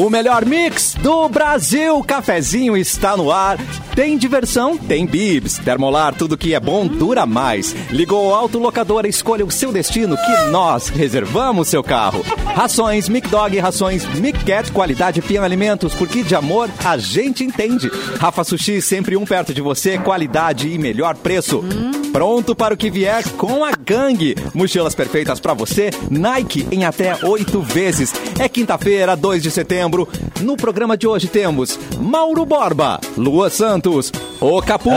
O melhor mix do Brasil. Cafezinho está no ar. Tem diversão? Tem bibs. Termolar, tudo que é bom dura mais. Ligou o autolocador, escolha o seu destino que nós reservamos seu carro. Rações Mic Dog, rações Mic Cat, qualidade Pian Alimentos, porque de amor a gente entende. Rafa Sushi, sempre um perto de você, qualidade e melhor preço. Pronto para o que vier com a gangue. Mochilas perfeitas para você, Nike em até oito vezes. É quinta-feira, 2 de setembro. No programa de hoje temos Mauro Borba, Lua Santos, O Capu,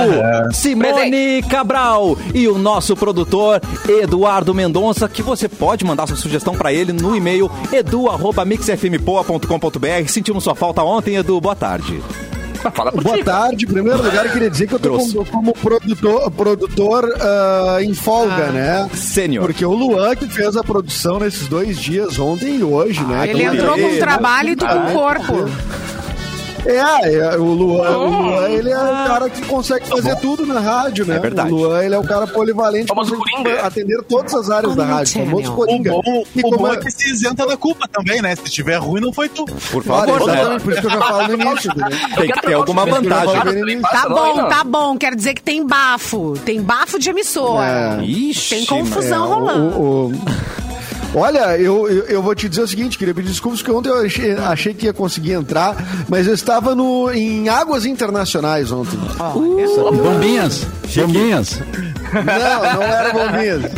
Simone Cabral e o nosso produtor Eduardo Mendonça, que você pode mandar sua sugestão para ele no e-mail edu@mixfmpoa.com.br. Sentimos sua falta ontem, Edu. Boa tarde. Boa ti. tarde. Em primeiro lugar, eu queria dizer que eu tô como, como produtor, produtor ah, em folga, né? Sênior. Porque o Luan que fez a produção nesses dois dias, ontem e hoje, né? Ele Então, entrou com ele- trabalho e tu com corpo. É, é, o Luan, o Luan, ele é o cara que consegue fazer tudo na rádio, né? É verdade. O Luan, ele é o cara polivalente, Coringa. atender todas as áreas da rádio, famoso O Coringa. bom, E o bom é- é que se isenta da culpa também, né? Se tiver ruim, não foi tu. Por Olha, favor, né? exatamente, por isso que eu já falo no início, entendeu? Tem que ter alguma vantagem. Tá bom, tá bom. Quer dizer que tem bafo. Tem bafo de emissora. É. Ixi, Tem confusão É, rolando. o- o- Olha, eu, eu, eu vou te dizer o seguinte, queria pedir desculpas, porque ontem eu achei, achei que ia conseguir entrar, mas eu estava no, em águas internacionais ontem. Bombinhas, bombinhas. Não, não era bombinhas.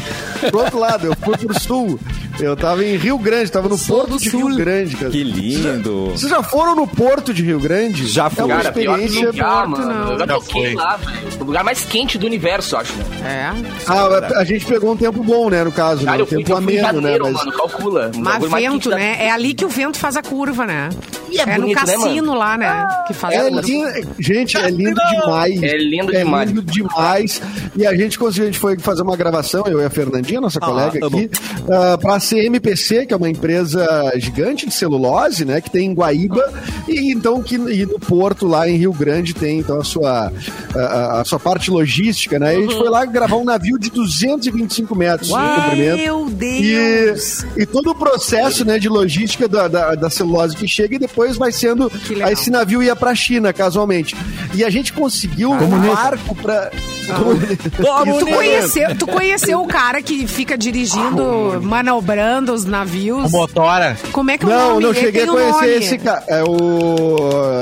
Pro outro lado, eu fui pro sul. Eu tava em Rio Grande, tava no Porto de Rio Grande, cara. Que lindo. Vocês já foram no Porto de Rio Grande? Já fui. É uma Cara, pior que experiência. lugar, Porto, mano. não. Eu já toquei foi. lá, velho. O lugar mais quente do universo, acho, né? É. Ah, a gente pegou um tempo bom, né, no caso, Cara, né? eu Um fui, tempo eu fui ameno, né? janeiro, Mas... mano. Calcula. Um Mas vento, quente da- né? É ali que o vento faz a curva, né? E é no bonito, né, cassino mano? lá, né? Que faz É a curva. lindo, gente, é lindo demais. É lindo demais. lindo demais. E a gente conseguiu, a gente foi fazer uma gravação, eu e a Fernandinha, nossa colega amo. aqui, uh, para a CMPC, que é uma empresa gigante de celulose, né, que tem em Guaíba, e então que e no Porto, lá em Rio Grande, tem então a sua, a, a- sua parte logística, né? E a gente foi lá gravar um navio de 225 metros de comprimento. Meu E, Deus! e todo o processo né, de logística da, da, da celulose que chega e depois vai sendo. esse navio ia pra China, casualmente. E a gente conseguiu um barco pra. E tu conheceu, tu conheceu o cara que fica dirigindo, manobrando os navios? O motora. Como é que é o Não, nome? não Ele cheguei a conhecer nome. esse cara. É o.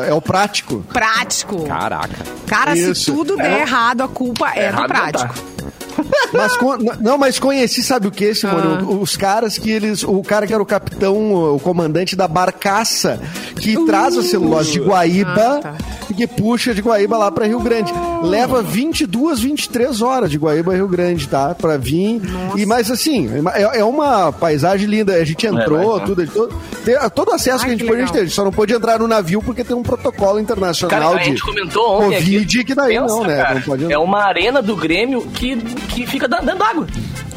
É o prático. Prático. Caraca. Cara, se Isso. tudo der errado, a culpa é do Errado não prático. Mas con- não, mas conheci, sabe o que, Simone? Ah. Os caras que eles. O cara que era o capitão, o comandante da barcaça que traz a celulose de Guaíba Ah, tá. Que puxa de Guaíba lá pra Rio Grande. Leva 22, 23 horas de Guaíba a Rio Grande, tá? Pra vir. E mas assim, é, é uma paisagem linda. A gente entrou, É, tudo, todo, tem- todo acesso Ai, que a gente pôde, a gente. Só não pôde entrar no navio porque tem um protocolo internacional Cara, a de gente comentou ontem Covid aqui. que daí Pensa, não, né? cara, Não pode é uma arena do Grêmio que, que fica da- dentro d'água.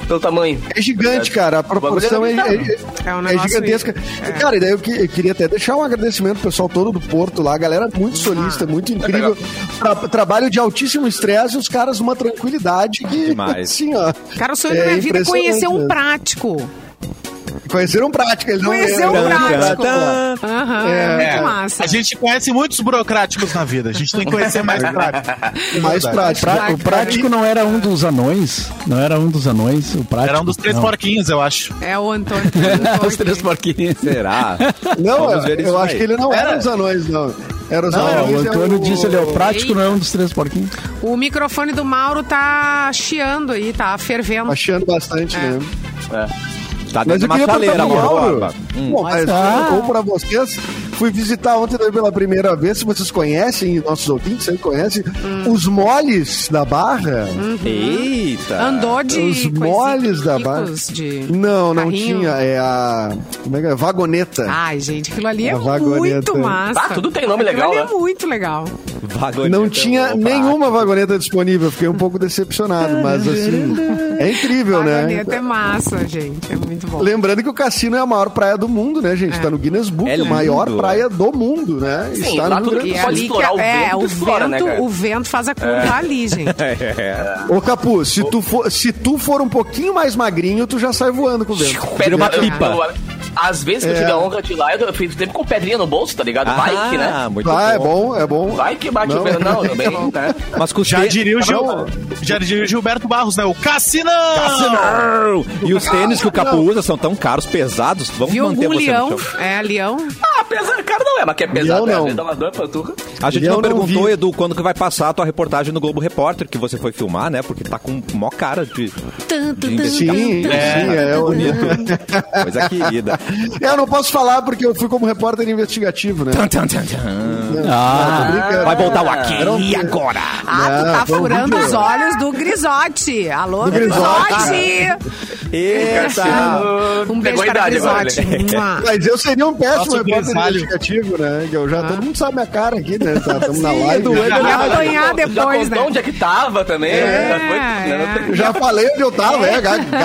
Pelo tamanho. É gigante, cara. A proporção é, é é, É um é gigantesca. é. Cara, e daí eu, que- eu queria até deixar um agradecimento pro pessoal todo do Porto lá, a galera muito solista, muito incrível. Tra- trabalho de altíssimo estresse e os caras uma tranquilidade que, Demais. assim, ó. Cara, o sonho da É minha vida é conhecer um prático. Conheceram prática, eles não Conhecer um não- prático. Aham, É. muito massa. A gente conhece muitos burocráticos na vida. A gente tem que conhecer mais práticos. mais prático. Pra- o prático não era um dos anões? Não era um dos anões? O prático. Era um dos três não. porquinhos, eu acho. É o Antônio. Os três porquinhos. Será? Não, Vamos ver eu, acho que ele não era os anões, não. Era os Não, anões. o é Antônio disse ali, ó, o prático não é um dos três porquinhos. O microfone do Mauro tá chiando aí, tá fervendo. Achando bastante, né? Tá Mas dentro eu de uma queria chaleira. Mauro. Hum. Bom, mas tá. ou pra vocês, fui visitar ontem pela primeira vez, se vocês conhecem, nossos ouvintes sempre conhecem, os moles da Barra. Eita. Andou de. Os moles da barra. Não, não carrinho. tinha. É a. Como é que é? Vagoneta. Ai, gente, aquilo ali é vagoneta. muito massa. Ah, tudo tem nome Aquilo legal, ali né? é muito legal. Vagoneta, não tinha opa. nenhuma vagoneta disponível, fiquei um pouco decepcionado, mas assim, é incrível, né? Vagoneta é massa, gente. É muito bom. Lembrando que o cassino é a maior praia do mundo, né, gente? Tá no Guinness Book, É a maior lindo, praia do mundo, né? Sim, Está lá no tudo Grande E do é pode que explorar o é, vento, o explora, né, vento, cara? o vento faz a curva ali, gente. É. Ô, Capu, se tu, for, se tu for um pouquinho mais magrinho, tu já sai voando com o vento. Vira uma pipa. Às vezes que eu É. tive a honra de ir lá, eu fiz tempo com pedrinha no bolso, tá ligado? Vai que, né? Ah, muito Ah, é bom, é bom. Vai que bate Não, o pé. Não, também, né? Mas com os Já diria o, Gil, Não. já diria o Gilberto Barros, né? O Cassinão! Não! E os tênis que o Capu usa são tão caros, pesados. Vamos Viu manter você leão? no chão. É, leão. Ah, pesado, cara não é, mas que é pesado, Leão, né? não. Dá umas. A gente Eu não não perguntou, vi. Edu, quando que vai passar a tua reportagem no Globo Repórter, que você foi filmar, né? Porque tá com mó cara de, de investigação. Sim, sim, é. eu- Coisa querida. Eu não posso falar porque eu fui como repórter investigativo, né? Tan, tan, tan, tan. Ah, Tô brincando. Vai voltar o aqui Era um- e agora. Ah, tu Não, tá um furando os olhos do Grisote. Alô, Do Grisote. Eita! Um beijo para agora, Grisote. né? Mas eu seria um péssimo Nosso repórter grisalho. investigativo, né? Eu já, todo mundo sabe minha cara aqui, né? Estamos na live. Edu, Edu, E apanhar Já depois, contou né? onde é que tava também. É, já foi, né? Eu já falei onde eu tava, é,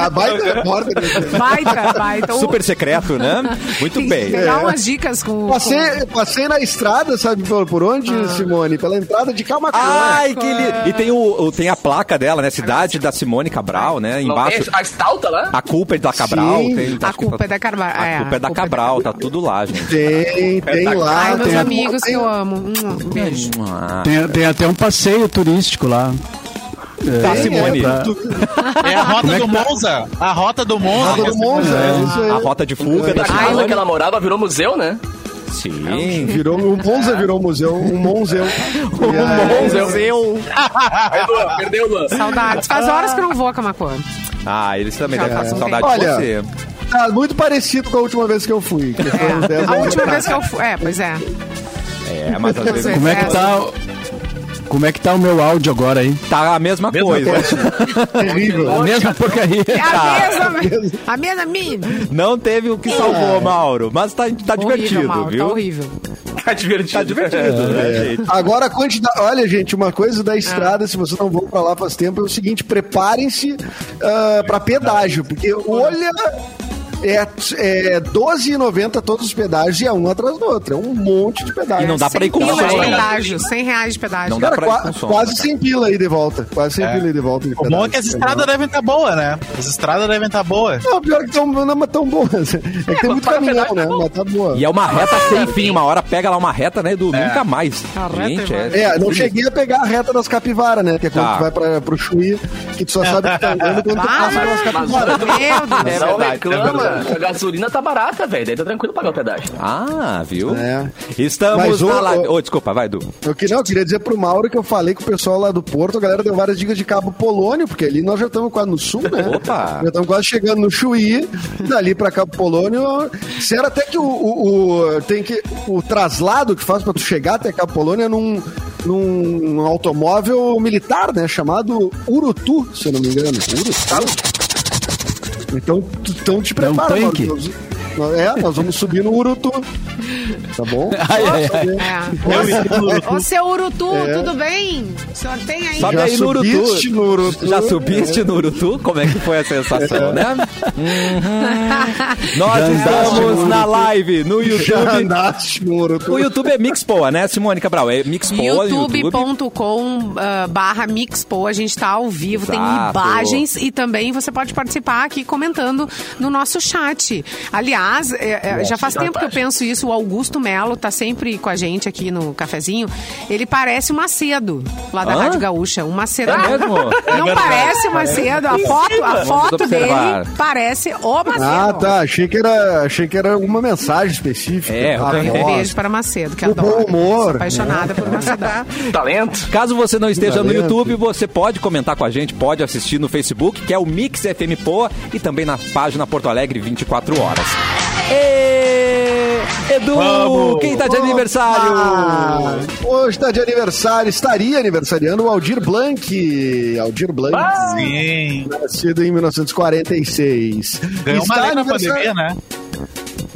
baita repórter. Baita, baita. Super secreto, né? Muito Tem que bem. pegar É. umas dicas com... Passei, passei na estrada, sabe por, por onde, Ah. Simone? Pela entrada de Camacuã. Ai, que li... E tem, o, o- tem a placa dela, né? Cidade da Simone Cabral, né? Embaixo. a estalta lá? A culpa é da Cabral. Tem- A que culpa tá- é da Cabral. A é, culpa é da culpa Cabral, tá tudo lá, gente. Tem, tem lá. Ai, meus tem amigos que tem- eu amo. Um beijo. Ah, tem, tem até um passeio turístico lá. Tá, tem, Simone. é, tu- É a rota do Monza. A rota do Monza. Rota do Monza, é. A rota de fuga da A Simone. casa que ela morava virou museu, né? Sim. Virou, o Monza virou um museu, um museu. Um museu. Aí, Luan, perdeu, Luan. Saudades. Faz horas que eu não vou a Camacuã. Ah, eles também devem faz ter um saudade de Olha, você. Tá muito parecido com a última vez que eu fui. Que foi uns 10 É, a última vez que eu fui. É, pois é. É, mas às vezes Como é que tá, como é que tá o meu áudio agora aí? tá a mesma, Mesma coisa. Terrível. A mesma porcaria. É Tá. a mesma, a mesma mina. Não teve o que salvou, Mauro. Mas tá, tá Horrível, divertido, Mauro, viu? Tá horrível. Tá divertido. Tá divertido, né, gente? Agora a quantidade. Olha, gente, uma coisa da estrada, se vocês não vão pra lá faz tempo, é o seguinte: preparem-se ah, pra pedágio, porque olha. É, é 12,90 todos os pedágios e é um atrás do outro. É um monte de pedágio. E não dá pra ir com Pila de som, né? pedágio, 100 reais de pedágio. Não dá Cara, pra ir com som, quase sem pila aí de volta. Quase sem pila aí de volta. de O bom é que as estradas devem estar boas, né? As estradas devem estar boas. Não, pior que não é tão boas. É que tem muito caminhão, pedágio né? tá. Mas tá boa. E é uma reta sem fim. Uma hora pega lá uma reta, né, Edu? Nunca mais. A reta Gente, é é... É, não cheguei a pegar a reta das capivaras, né? Que é quando Tá. tu vai pra, pro Chuí, que tu só sabe que tá andando quando tu Ah, passa pelas capivaras. Meu Deus. É Não verdade, reclama, a gasolina tá barata, velho. Daí tá tranquilo pagar o pedágio. Ah, viu? É. Estamos Mas, ô, na live. ô- Ô, desculpa, vai, Edu. Eu queria, não, eu queria dizer pro Mauro que eu falei com o pessoal lá do Porto, a galera deu várias dicas de Cabo Polônio, porque ali nós já estamos quase no sul, né? Opa! Já estamos quase chegando no Chuí, dali pra Cabo Polônio. Disseram até que o, o, o- tem que, o traslado que faz pra tu chegar até Cabo Polônio é num, num automóvel militar, né? Chamado Urutu, se eu não me engano. Urutu. Então, então te prepara, Mauro. tanque? Nós- nós- É, nós vamos subir no Urutu. Tá bom? Ai, ai, ai. É. Ô, seu Urutu, É. tudo bem? O senhor tem aí? Sobe Já aí no Urutu. subiste no Urutu? Já subiste no Urutu? Como é que foi a sensação, né? Uhum. Nós Já estamos na live no Já YouTube. andaste no Urutu. O YouTube é Mixpoa, né, Simone Cabral? É Mixpoa youtube.com ah, barra Mixpo, a gente tá ao vivo, tem Exato. imagens e também você pode participar aqui comentando no nosso chat. Aliás, é, é, já faz tempo que eu penso isso, o Augusto Melo tá sempre com a gente aqui no cafezinho. Ele parece o Macedo, lá da Hã? Rádio Gaúcha. O Macedo. É mesmo? Não parece o Macedo, a foto, a foto dele parece o Macedo. Ah, tá. Achei que era, achei que era alguma mensagem específica. É, Ah. Um nossa. beijo para Macedo, que O adoro. bom humor. Apaixonada por Macedo. Talento. Caso você não esteja no Valendo. YouTube, você pode comentar com a gente, pode assistir no Facebook, que é o Mix FM Poa, e também na página Porto Alegre 24 horas. Ê, Edu, Vamos. quem tá de aniversário? Ah, hoje está de aniversário, estaria aniversariando o Aldir Blanc. Aldir Blanc, Sim. nascido em 1946. Ganhou uma Está lei na pandemia, né?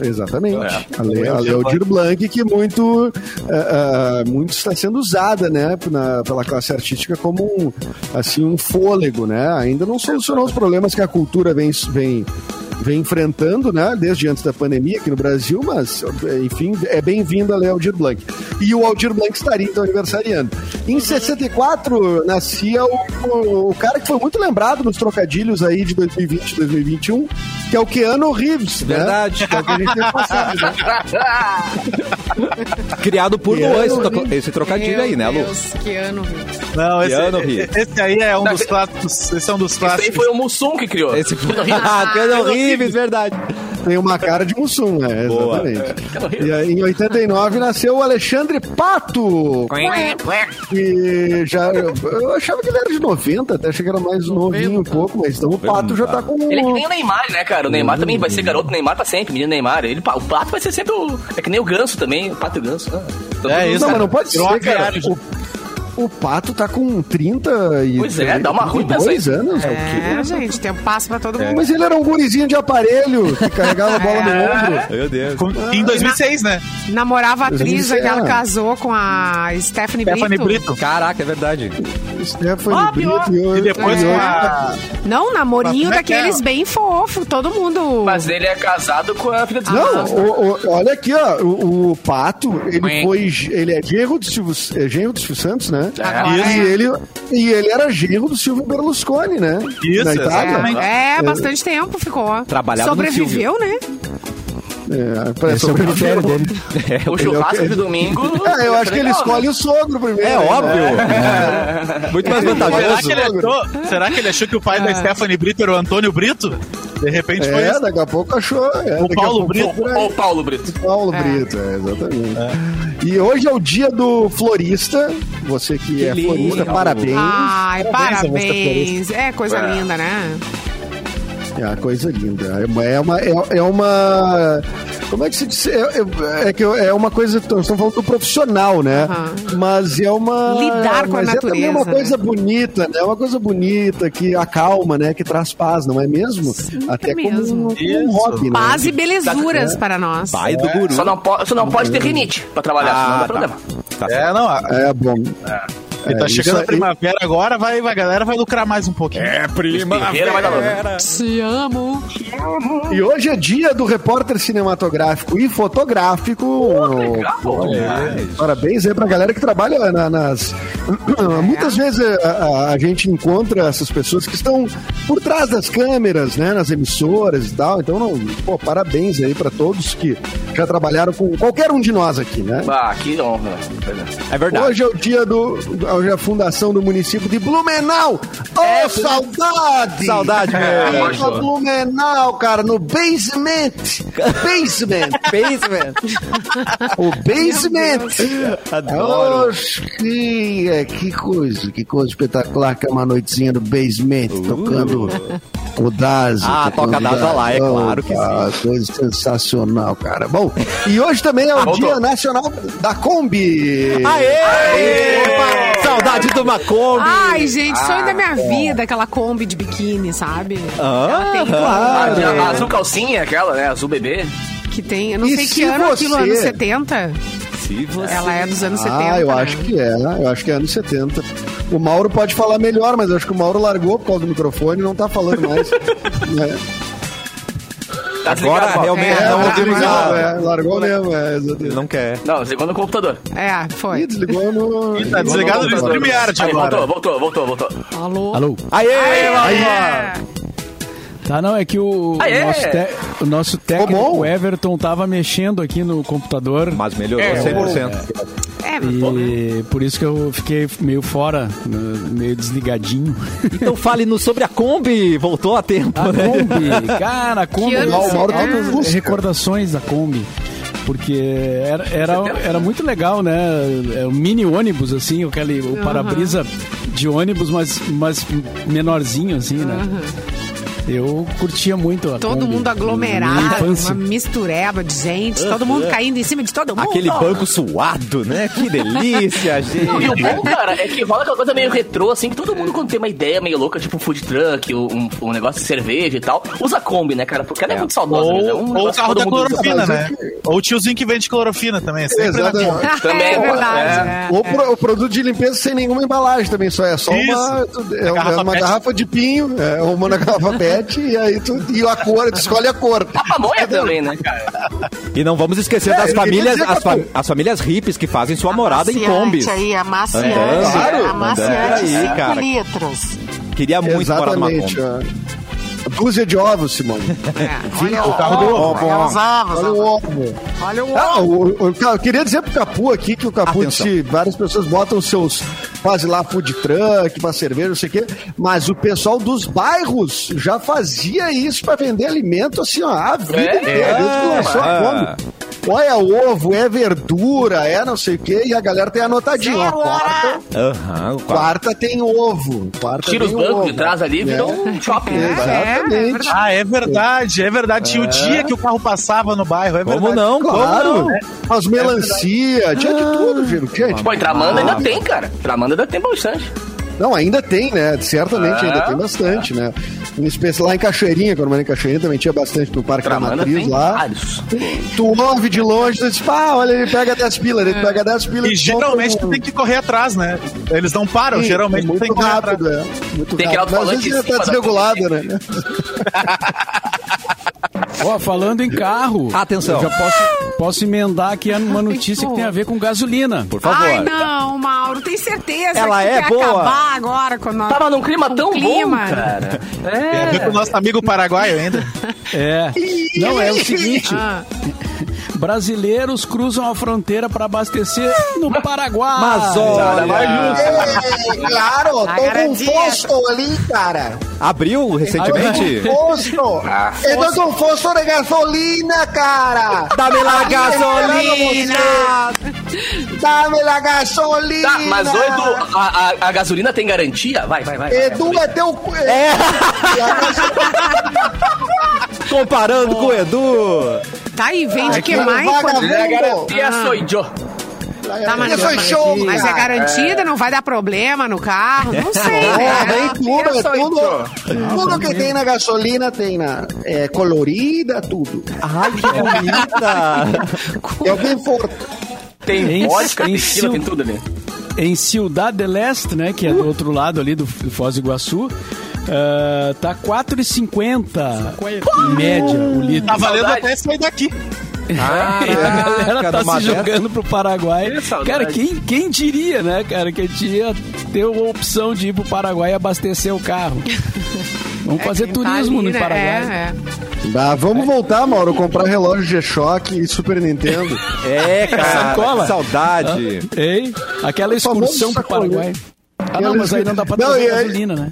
Exatamente. É. A lei, a lei Aldir Blanc, que muito, ah, ah, muito está sendo usada né, na- pela classe artística como um, assim, um fôlego. Né? Ainda não solucionou os problemas que a cultura vem, vem, vem enfrentando né, desde antes da pandemia aqui no Brasil, mas, enfim, é bem-vindo a Aldir Blanc. E o Aldir Blanc estaria, então, aniversariando. Em 64, nascia o, o, o cara que foi muito lembrado nos trocadilhos aí de 2020 e 2021, que é o Keanu Reeves, né? Verdade. Que é o que a gente tem passado, né? Criado por Keanu Luan, esse, Reeves. esse trocadilho Meu aí, né, Lu? Deus, ano, viu? Não, esse, Keanu esse, Reeves. esse aí é um Não, dos esse- clássicos. Esse é um dos Isso aí clássicos. foi o Mussum que criou. Esse foi. Ah, Keanu Reeves, verdade. Tem uma cara de Mussum, né? Boa. Exatamente. E aí, em 89 nasceu o Alexandre Pato. Que já. Eu achava que ele era de 90, até achei que era mais novinho um pouco, mas então o Pato já tá com. Ele é que nem o Neymar, né, cara? O Neymar também vai ser garoto Neymar pra sempre, menino Neymar. Ele, o Pato vai ser sempre o. É que nem o Ganso também, o Pato e o Ganso. Ah, É mundo- isso, Não, mas não pode ser, cara. O, o Pato tá com 30 e. Pois é, dá uma ruim 32 pensar isso. anos. É, gente, tempo passa pra todo mundo. Mas ele era um gurizinho de aparelho que carregava a bola no É. ombro. Meu Deus. Com- Em 2006, né? Namorava a atriz, Mas isso é- que casou com a Stephanie, Stephanie Brito. Brito. Caraca, é verdade. Stephanie Ó, Brito pior. e, E depois hoje- a... Não, namorinho é que é? daqueles bem fofo, todo mundo. Mas ele é casado com a filha dos Não, o- o- olha aqui, ó. O, o Pato, ele foi. Ele é genro do Silvio, é genro do Silvio Santos, né? Agora E é. ele, e ele era genro do Silvio Berlusconi, né? Isso, Na Itália. exatamente. É, bastante tempo ficou. Trabalhava no Sobreviveu, né? É, pra Esse é o critério dele. O churrasco de domingo. É, eu acho que ele escolhe o sogro primeiro. É né? óbvio. Muito mais Será vantajoso. que, ele achou, será que ele achou que o pai da Stephanie Brito era o Antônio Brito? De repente foi É, isso. daqui a pouco achou. É, O Paulo Brito. Ou o Paulo Brito. Paulo Brito, é, exatamente. E hoje é o dia do florista. Você que, é lindo. florista, parabéns. Ai, Parabéns parabéns. É coisa É. linda, né? É uma coisa linda. É uma. É uma, é- é uma- como é que se diz? É, é- é que é uma coisa. Nós estamos falando do profissional, né? Aham. Mas é uma. Lidar com a mas é também uma natureza, coisa bonita, né? É uma coisa bonita que acalma, né? Que traz paz, não é mesmo? Até como mesmo. um, um Isso. hobby, né? Paz e belezuras para nós. Pai do guru. Só não, pode, só não pode ter rinite pra trabalhar, senão não Ah, dá tá. problema. Tá É, não. É bom. E tá É, chegando a aí- primavera agora, vai, vai, a galera vai lucrar mais um pouquinho. É, vai dar louco. Te amo. E hoje é dia do repórter cinematográfico e fotográfico. legal. É, Parabéns aí pra galera que trabalha na- nas. Muitas vezes a, a- a gente encontra essas pessoas que estão por trás das câmeras, né? Nas emissoras e tal. Então, não, pô, parabéns aí pra todos que já trabalharam com qualquer um de nós aqui, né? Ah, que honra. É verdade. Hoje é o dia do. Hoje é a fundação do município de Blumenau. Oh, saudade! Saudade, meu. Fica Blumenau, cara, no basement. Basement. Basement. O basement. Adoro. Que, é, que coisa, que coisa espetacular que é uma noitezinha no basement, tocando o Dazi. Uh. Ah, toca Daza lá, é claro que cara, Coisa sensacional, cara. Bom, e hoje também é o Voltou. Dia Nacional da Kombi. Aê! Saudade do Macombi. Ai, gente, sonho da minha vida, aquela Kombi de biquíni, sabe? Ah, tem A, Ah, a azul calcinha, aquela, né? Azul bebê. que tem, eu não E sei se que ano aquilo, você- anos 70. Se você... Ela é dos anos 70. Ah, eu né? acho que é, eu acho que é anos 70. O Mauro pode falar melhor, mas eu acho que o Mauro largou por causa do microfone e não tá falando mais. é, Tá Agora, realmente, É, é, não, desligou, é, largou mesmo, é, exatamente. não quer. Não, desligou no computador. É, Ih, foi. desligou no. Tá desligado no StreamYard agora. voltou, voltou, voltou, voltou. Alô? Alô? Aê! É. Tá, não, é que o, Ah, é? o nosso, te- o nosso bom? técnico, o Everton, tava mexendo aqui no computador. Mas melhorou É, 100%. É, E por isso que eu fiquei meio fora, meio desligadinho. Então fale-nos sobre a Kombi. Voltou a tempo, A né? Kombi, cara, a Kombi. o Mauro tá no Fusca. recordações da Kombi. Porque era, era, era muito legal, né? É, O mini ônibus, assim, aquele, o para-brisa de ônibus, mas, mas menorzinho, assim, né? Eu curtia muito a todo Kombi. mundo aglomerado, uma mistureba de gente, todo mundo caindo em cima de todo mundo. Aquele banco suado, né? Que delícia, Não, e o gente. bom, cara, é que rola aquela coisa meio retrô, assim, que todo mundo, quando tem uma ideia meio louca, tipo um food truck, um, um negócio de cerveja e tal, usa Kombi, né, cara? Porque ela é, muito saudosa. Ou, mesmo, é um ou o carro da usa. clorofina, né? Ou o tiozinho que vende clorofina também. Sempre na Exatamente. Kombi. Também, é verdade. é. é. Ou pro- o produto de limpeza sem nenhuma embalagem também, só é só uma, é, uma- garrafa uma garrafa de pinho, é, uma na garrafa pet e aí tu e a cor, tu escolhe a cor. A pamonha também, né, cara? E não vamos esquecer É, das famílias, as, fa- as famílias hippies que fazem sua morada em Kombis. aí, amaciante. Andando, Claro, amaciante, aí, 5 cara. litros. Queria muito morar numa Exatamente. Kombi. Dúzia de ovos, Simone. É, olha o carro do ovo. Olha o ovo. Olha o Ah, o, o- o- eu queria dizer pro Capu aqui que o Capu disse várias pessoas botam seus fazem lá food truck, pra cerveja, não sei o quê, mas o pessoal dos bairros já fazia isso pra vender alimento assim, ó, a vida É, inteira. a é. Ou é ovo, é verdura, é não sei o quê, e a galera tem anotadinho. Ó, quarta, quarto. quarta tem ovo. Quarta Tira os tem bancos ovo. de trás ali, virou um shopping. É, né? é, Exatamente. é verdade. Ah, é verdade, é verdade. Tinha o dia que o carro passava no bairro, é verdade. Como não? Como Claro, não? as melancia, tinha de tudo, gente. gente. Pô, em Tramanda ainda tem, cara. Tramanda ainda tem bastante. Não, ainda tem, né? Certamente Ah. ainda tem bastante, né? Em especial lá em Cachoeirinha, quando eu em Cachoeirinha, também tinha bastante no Parque da Tramanda Matriz tem lá. vários. Tu ouve de longe, tu diz, pá, olha, ele pega 10 pilas, ele pega 10 pilas. E geralmente tu tem que correr atrás, né? Eles não param, Sim, geralmente é muito tem que correr atrás. rápido, é. Muito Tem rápido. Mas às vezes em tá da desregulado, né? Ó, falando em carro. Atenção. Eu já posso, posso emendar aqui uma notícia que tem a ver com gasolina. Por favor. Ai, não, Mauro, tem certeza Ela que é quer boa. acabar agora com nós. Tava num clima tão clima. bom, cara. Tem a ver com o nosso amigo paraguaio ainda. É. Não, é o seguinte: Ah, brasileiros cruzam a fronteira para abastecer no Paraguai. Mas olha, claro, tô com garantia. posto ali, cara. abriu recentemente? Posto. Eu tô com posto de gasolina, cara. Dá-me lá gasolina! Dá-me la gasolina. Tá, mas ô Edu, a, a, a gasolina tem garantia? Vai, vai, vai. vai. Edu é teu. É. Comparando com o Edu. Tá aí, vende que cara, mais? vagabundo. A garantia Ah. sou eu. Tá, mas, sou show, mas é garantida, não vai dar problema no carro? Não sei, É, né? vem tudo, é tudo. Tudo que tem na gasolina tem na. É colorida, tudo. Ai, que bonita. É bem forte. Tem Em- vodka, em tequila, tem tudo ali. Em Ciudad del Este, né, que é do outro lado ali do Foz do Iguaçu, ah, tá 4,50 em média o litro. Tá valendo Saudade. até sair daqui. E a galera tá se jogando pro Paraguai. Que. Cara, quem, quem diria, né, cara, que a gente ia ter a opção de ir pro Paraguai e abastecer o carro. Vamos fazer Quem tá turismo ali, no né? Paraguai. É, é. Dá, vamos voltar, Mauro, comprar relógio G-Shock e Super Nintendo. É, cara. Sacola. que Saudade. Ah, Ei, aquela excursão pro. Paraguai. Ah, não, mas aí não dá pra trazer aí- gasolina, né?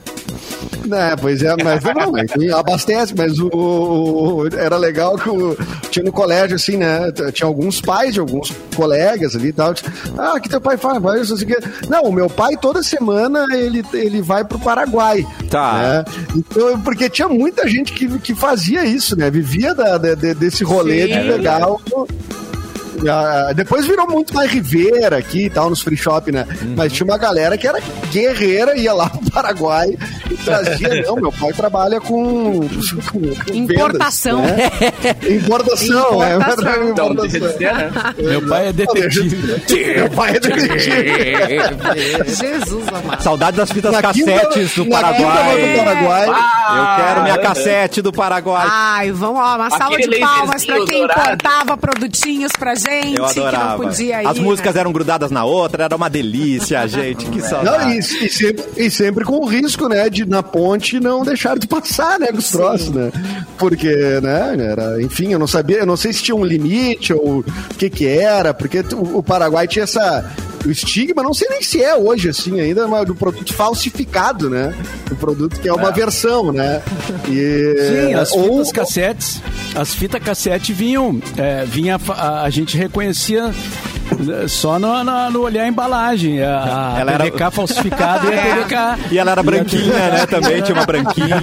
É, pois é, mas não, mas abastece, mas o, o- era legal que o- tinha no colégio, assim, né? Tinha alguns pais de alguns colegas ali e tal. Ah, que teu pai faz? Vai, isso, assim, que... Não, o meu pai toda semana ele, ele vai pro Paraguai. Tá. né? Então, porque tinha muita gente que, que fazia isso, né? Vivia da- de- de- desse rolê de Sim. pegar o. Ah, depois virou muito mais Ribeira aqui e tal, nos free shop, né? Uhum. Mas tinha uma galera que era guerreira, ia lá pro Paraguai e trazia. Não, meu pai trabalha com. com, com Importação. vendas, né? Importação, é. Importação. Então, deixa de ser, né? Meu pai é detetive. Meu pai é detetive. Jesus amado. Saudade das fitas Na cassetes do quinta vai Paraguai. pro Paraguai. Eu quero minha Ah, cassete do Paraguai. Ai, vamos lá, uma salva Aquele de palmas pra quem dourado. importava produtinhos pra gente, Eu que não adorava. podia ir. As músicas né? eram grudadas na outra, era uma delícia, gente. Que Não, saudade. e, e sempre, e sempre com o risco, né, de na ponte não deixar de passar, né, com os troços, né? Porque, né, era, enfim, eu não sabia, eu não sei se tinha um limite ou o que que era, porque o, o Paraguai tinha essa o estigma, não sei nem se é hoje assim ainda, mas do produto falsificado, né? Do produto que é uma versão, né? E, Sim, as ou- fitas cassetes, as fitas cassete vinham, é, vinha, a, a gente reconhecia só no, no, no olhar a embalagem, a, a Ela era- TDK falsificada e a TDK. E ela era branquinha, né? Também tinha uma branquinha.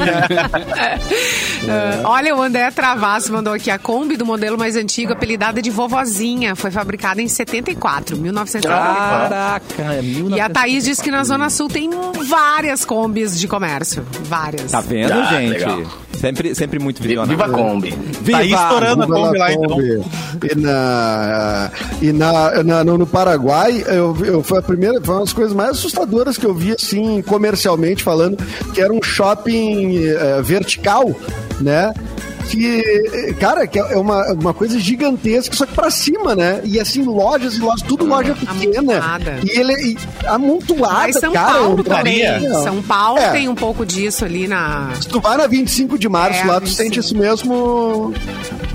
Ah, olha, o André Travassi mandou aqui a Kombi do modelo mais antigo, apelidada de vovozinha. Foi fabricada em 74, 1974. Caraca, é E a Thaís diz que na Zona Sul tem várias combis de comércio. Várias. Tá vendo, Ah, gente? legal. Sempre, sempre muito visionário. Viva a Kombi. Viva! Tá aí estourando a Kombi lá, então. Kombi. E, na, e na, na- no, no Paraguai, eu, eu, foi a primeira, foi uma das coisas mais assustadoras que eu vi, assim, comercialmente falando, que era um shopping eh, vertical, né? Que, cara, que é uma, uma coisa gigantesca, só que pra cima, né? E assim, lojas e lojas, tudo loja pequena. Amontoada. E ele e, amontoada, Mas São cara. Paulo também. São Paulo É. tem um pouco disso ali na. Se tu vai na 25 de março, É, lá tu 25. sente esse mesmo.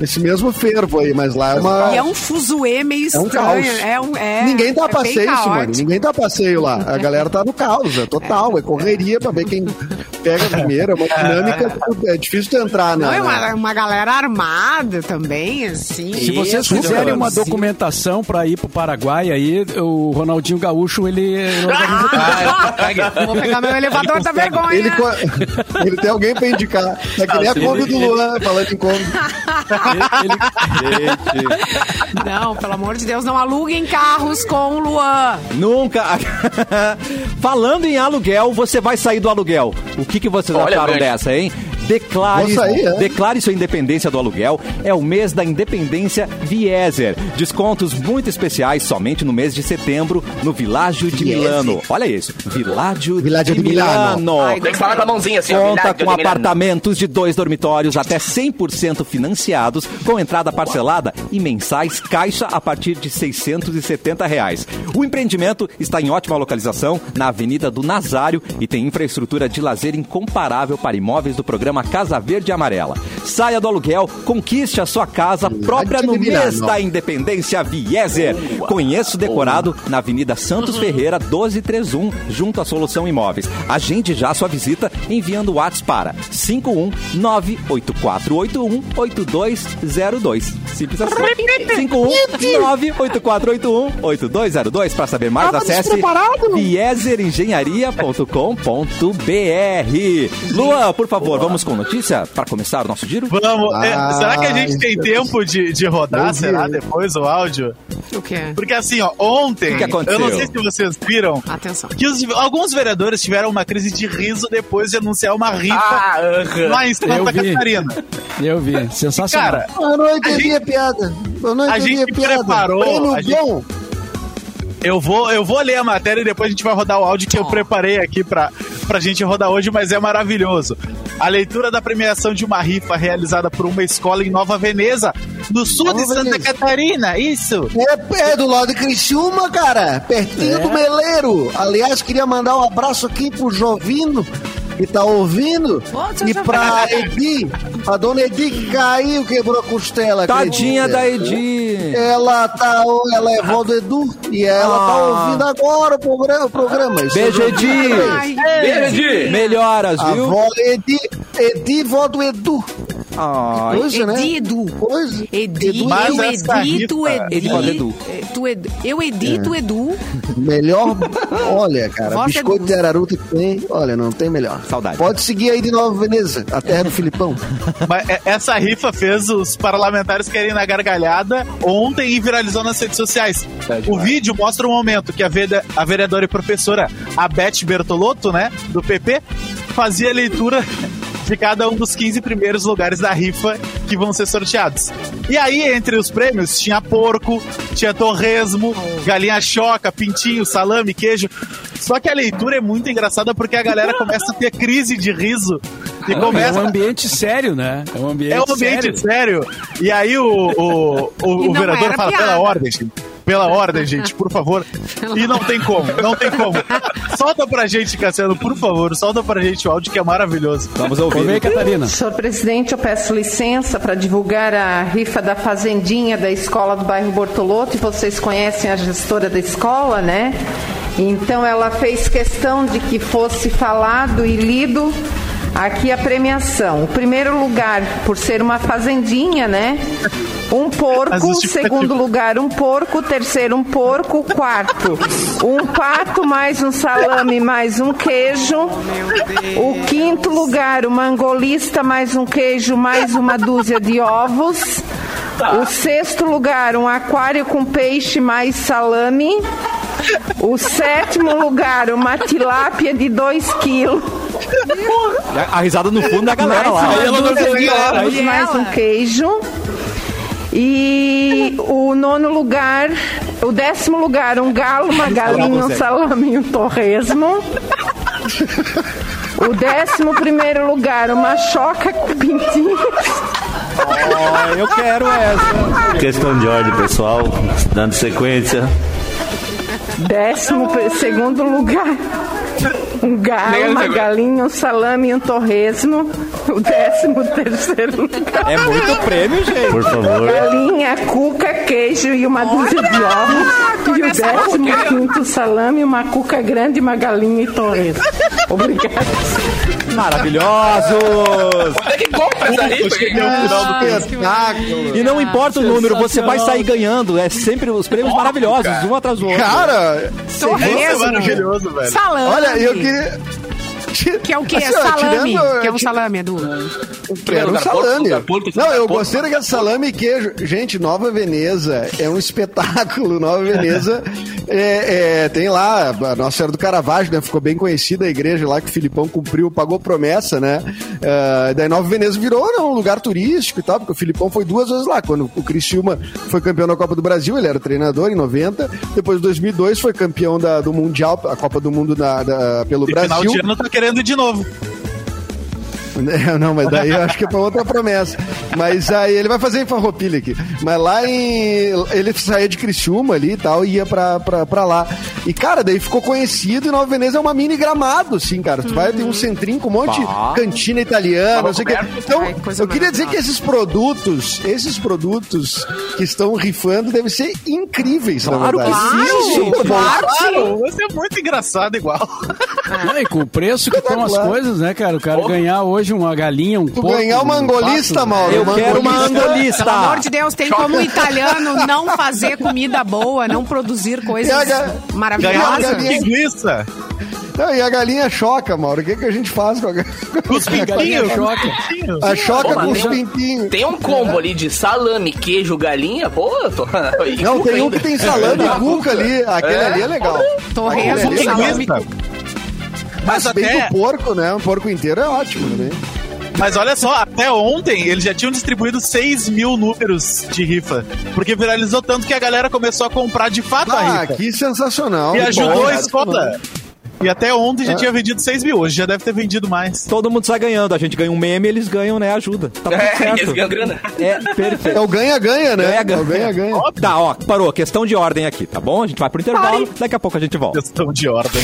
Esse mesmo fervo aí, mas lá é uma. E é um fuzuê meio É um estranho. caos. É um, é, Ninguém tá é a bem passeio, caótico. mano. Ninguém tá a passeio lá. A galera tá no caos, é total. É correria pra ver quem pega primeiro. É uma dinâmica. É difícil tu entrar Não, na. é uma, na- uma galera armada também, assim. Se vocês Isso, fizerem uma documentação pra ir pro Paraguai, aí o Ronaldinho Gaúcho, ele tudo. Vou pegar meu elevador da vergonha. Ele, ele tem alguém pra indicar. É que nem a Kombi do Luan, falando em Kombi. Não, pelo amor de Deus, não aluguem carros com o Luan. nunca. Falando em aluguel, você vai sair do aluguel. O que, que vocês Olha, acharam dessa, hein? Declare, sair, é. declare sua independência do aluguel. É o mês da independência Vieser. Descontos muito especiais somente no mês de setembro no Világio de Vieser. Milano. Olha isso, Világio, Világio de, de Milano. Milano. Ai, Tem que falar com a mãozinha assim. Conta com de apartamentos de dois dormitórios até 100% financiados, com entrada parcelada e mensais caixa a partir de 670 reais. O empreendimento está em ótima localização, na Avenida do Nazário, e tem infraestrutura de lazer incomparável para imóveis do programa Casa Verde e Amarela. Saia do aluguel, conquiste a sua casa própria no mês da Independência Vieser. Conheço decorado na Avenida Santos Ferreira 1231, junto à Solução Imóveis. Agende já sua visita enviando o WhatsApp para 51984818202. Simples assim. 51984818202. Para saber mais, acesse vieseringenharia.com.br. Luan, por favor, vamos com notícia para começar o nosso giro? Vamos. É, Ah, será que a gente tem isso. tempo de, de rodar? Será depois o áudio? O quê? Porque assim, ó, ontem, O que aconteceu? eu não sei se vocês viram, Atenção. que os- alguns vereadores tiveram uma crise de riso depois de anunciar uma rifa Ah, aham. lá em Santa Eu vi. Catarina. Eu vi, sensacional. Cara, Eu não A entendi gente- a piada. Eu não a entendi a, gente piada. preparou, Prêmio a gente- bom. eu vou, eu vou ler a matéria e depois a gente vai rodar o áudio que eu preparei aqui pra, pra gente rodar hoje, mas é maravilhoso. A leitura da premiação de uma rifa realizada por uma escola em Nova Veneza, no sul Nova de Santa Veneza. Catarina, isso. É, é do lado de Criciúma, cara. Pertinho do Meleiro. Aliás, queria mandar um abraço aqui pro Jovino, que tá ouvindo. E pra Edi, a dona Edi que caiu, quebrou a costela. Tadinha acredita? da Edi. Ela tá, ela é vó do Edu e ela tá Ah. ouvindo agora o programa. O programa. Isso Beijo, é Edi. Beijo, Edi. Melhoras, A viu? vó Edi, Edi, vó do Edu. Coisa, né? Edi, Edu. Coisa. Edi, Mas eu essa Edi, Edu. Eh, tu Edu. Eu Edi, tu Edu. Melhor, olha, cara, Voz biscoito Edu. de araruta que tem, olha, não tem melhor. Saudade. Pode seguir aí de Nova Veneza, a terra do Filipão. Mas é- essa rifa fez os parlamentares querem na gargalhada ontem e viralizou nas redes sociais. o vídeo mostra um momento que a, veda- a vereadora e professora a Beth Bertolotto, né, do PP, fazia a leitura de cada um dos 15 primeiros lugares da rifa que vão ser sorteados. E aí, entre os prêmios, tinha porco, tinha torresmo, galinha choca, pintinho, salame, queijo. Só que a leitura é muito engraçada porque a galera começa a ter crise de riso e É começa um ambiente sério, né? É um ambiente, é um ambiente sério. E aí o, o, o, E o vereador fala, piada. pela ordem, gente. Pela ordem, gente, por favor. E não tem como, não tem como. Solta pra gente, Cassiano, por favor. Solta pra gente o áudio que é maravilhoso. Vamos Vem, ouvir. Catarina. Senhor presidente, eu peço licença para divulgar a rifa da Fazendinha da escola do bairro Bortoloto. E vocês conhecem a gestora da escola, né? Então ela fez questão de que fosse falado e lido aqui a premiação. O primeiro lugar, por ser uma fazendinha, né? Um porco, segundo lugar um porco, terceiro um porco, quarto um pato mais um salame mais um queijo, o quinto lugar, uma angolista mais um queijo, mais uma dúzia de ovos. O sexto lugar, um aquário com peixe mais salame. O sétimo lugar, uma tilápia de 2 quilos. A risada no fundo da galera lá. Mais uma não dúzia de ovos, né? mais um Ela. queijo. E o nono lugar, o décimo lugar, um galo, uma galinha, um salame e um torresmo. O décimo primeiro lugar, uma choca com pintinho. Ó, eu quero essa. Questão de ordem, pessoal. Dando sequência. Décimo segundo lugar, um galo, Nem uma galinha, um salame e um torresmo. O décimo terceiro lugar, É muito prêmio, gente. Por favor. galinha, cuca, queijo e uma dúzia de ovos. E o décimo quinto salame, uma cuca grande, uma galinha e torresmo. Obrigada. Maravilhosos! É que compra essa rifa? Espetáculo. E não importa o número, você vai sair ganhando. É sempre os prêmios maravilhosos, um atrás do outro. Cara, Torresmo. maravilhoso, velho. Salame. olha, eu queria. Que é o quê? Assim, ó, salame. tirando- que é um salame, Edu. Era um salame. Porto, Não, eu Porto. gostei daquele salame e queijo. Gente, Nova Veneza é um espetáculo. Nova Veneza é, é, tem lá a Nossa Senhora do Caravaggio, né? Ficou bem conhecida a igreja lá que o Filipão cumpriu, pagou promessa, né? Ah, daí Nova Veneza virou né, um lugar turístico e tal, porque o Filipão foi duas vezes lá. Quando o Criciúma foi campeão da Copa do Brasil, ele era treinador em 90. Depois, em 2002, foi campeão da- do Mundial, a Copa do Mundo da- da- pelo E final Brasil. de ano tá querendo ir de novo. É, Não, mas daí eu acho que é pra outra promessa. Mas aí ele vai fazer em Farroupilha aqui. Mas lá em. Ele saía de Criciúma ali e tal, e ia pra, pra, pra lá. E, cara, daí ficou conhecido e Nova Veneza é uma mini gramado, assim, cara. Tu vai ter um centrinho com um monte de Bah. cantina italiana, não sei o quê. Então, Ai, eu queria dizer que esses produtos, esses produtos que estão rifando devem ser incríveis, Claro na que verdade. sim, Super gente. bom. Claro, vai ser muito engraçado igual. Ah, e com o preço que estão as coisas, né, cara? O cara ganhar hoje uma galinha, um Tu porco, ganhar uma um angolista, pato, Mauro. Eu quero uma angolista. Pelo amor de Deus, tem como o italiano não fazer comida boa, não produzir coisas E a uma maravilhosas? linguiça. Não, e a galinha choca, Mauro. O que, que a gente faz com a galinha? Os pintinhos. choca. A choca Pô, com os tem um- pintinhos. Tem um combo ali de salame, queijo, galinha. Pô, eu tô. Não, tem um ainda. que tem salame e cuca ali. Aquele É. ali é legal. Torresmo, é salame. Mas Mas bem até, do porco, né? Um porco inteiro é ótimo também. mas olha só, até ontem eles já tinham distribuído 6 mil números de rifa. Porque viralizou tanto que a galera começou a comprar de fato a Ah, rifa. que sensacional. E ajudou bom, a né? escola. E até ontem já É. tinha vendido 6 mil. Hoje já deve ter vendido mais. Todo mundo sai ganhando. A gente ganha um meme, eles ganham, né, ajuda. Tá tudo É, eles certo. ganham grana. É, perfeito. É o ganha-ganha, né? É o ganha-ganha. Tá, ó, parou. Questão de ordem aqui, tá bom? A gente vai pro intervalo, daqui a pouco a gente volta. Questão de ordem.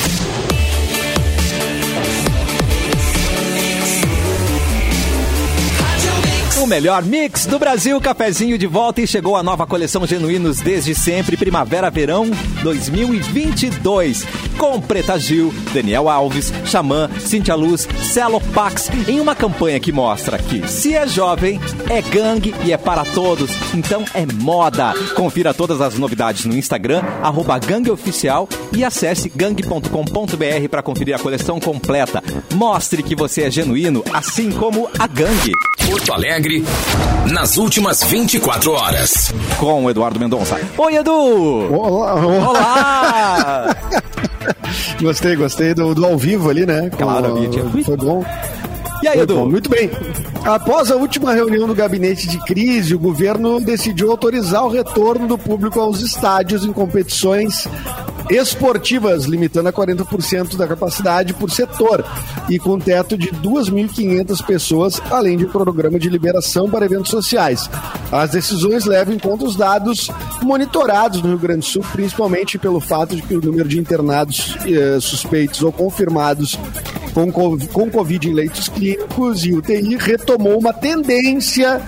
O melhor mix do Brasil, cafezinho de volta e chegou a nova coleção Genuínos desde sempre, Primavera-Verão 2022. Com Preta Gil, Daniel Alves, Xamã, Cintia Luz, Celo Pax, em uma campanha que mostra que se é jovem, é gangue e é para todos, então é moda. Confira todas as novidades no Instagram, arroba gangueoficial e acesse gangue.com.br para conferir a coleção completa. Mostre que você é genuíno, assim como a gangue. Porto Alegre, nas últimas 24 horas. com o Eduardo Mendonça. Oi, Edu! Olá, olá. Olá! Gostei, gostei do, do ao vivo ali, né? Claro, Com- ali tinha- Foi bom. E aí, Edu? Muito bem. Após a última reunião do gabinete de crise, o governo decidiu autorizar o retorno do público aos estádios em competições esportivas, limitando a 40% da capacidade por setor e com teto de 2.500 pessoas, além de um programa de liberação para eventos sociais. As decisões levam em conta os dados monitorados no Rio Grande do Sul, principalmente pelo fato de que o número de internados eh, suspeitos ou confirmados com, co- com Covid em leitos clínicos e UTI retomou uma tendência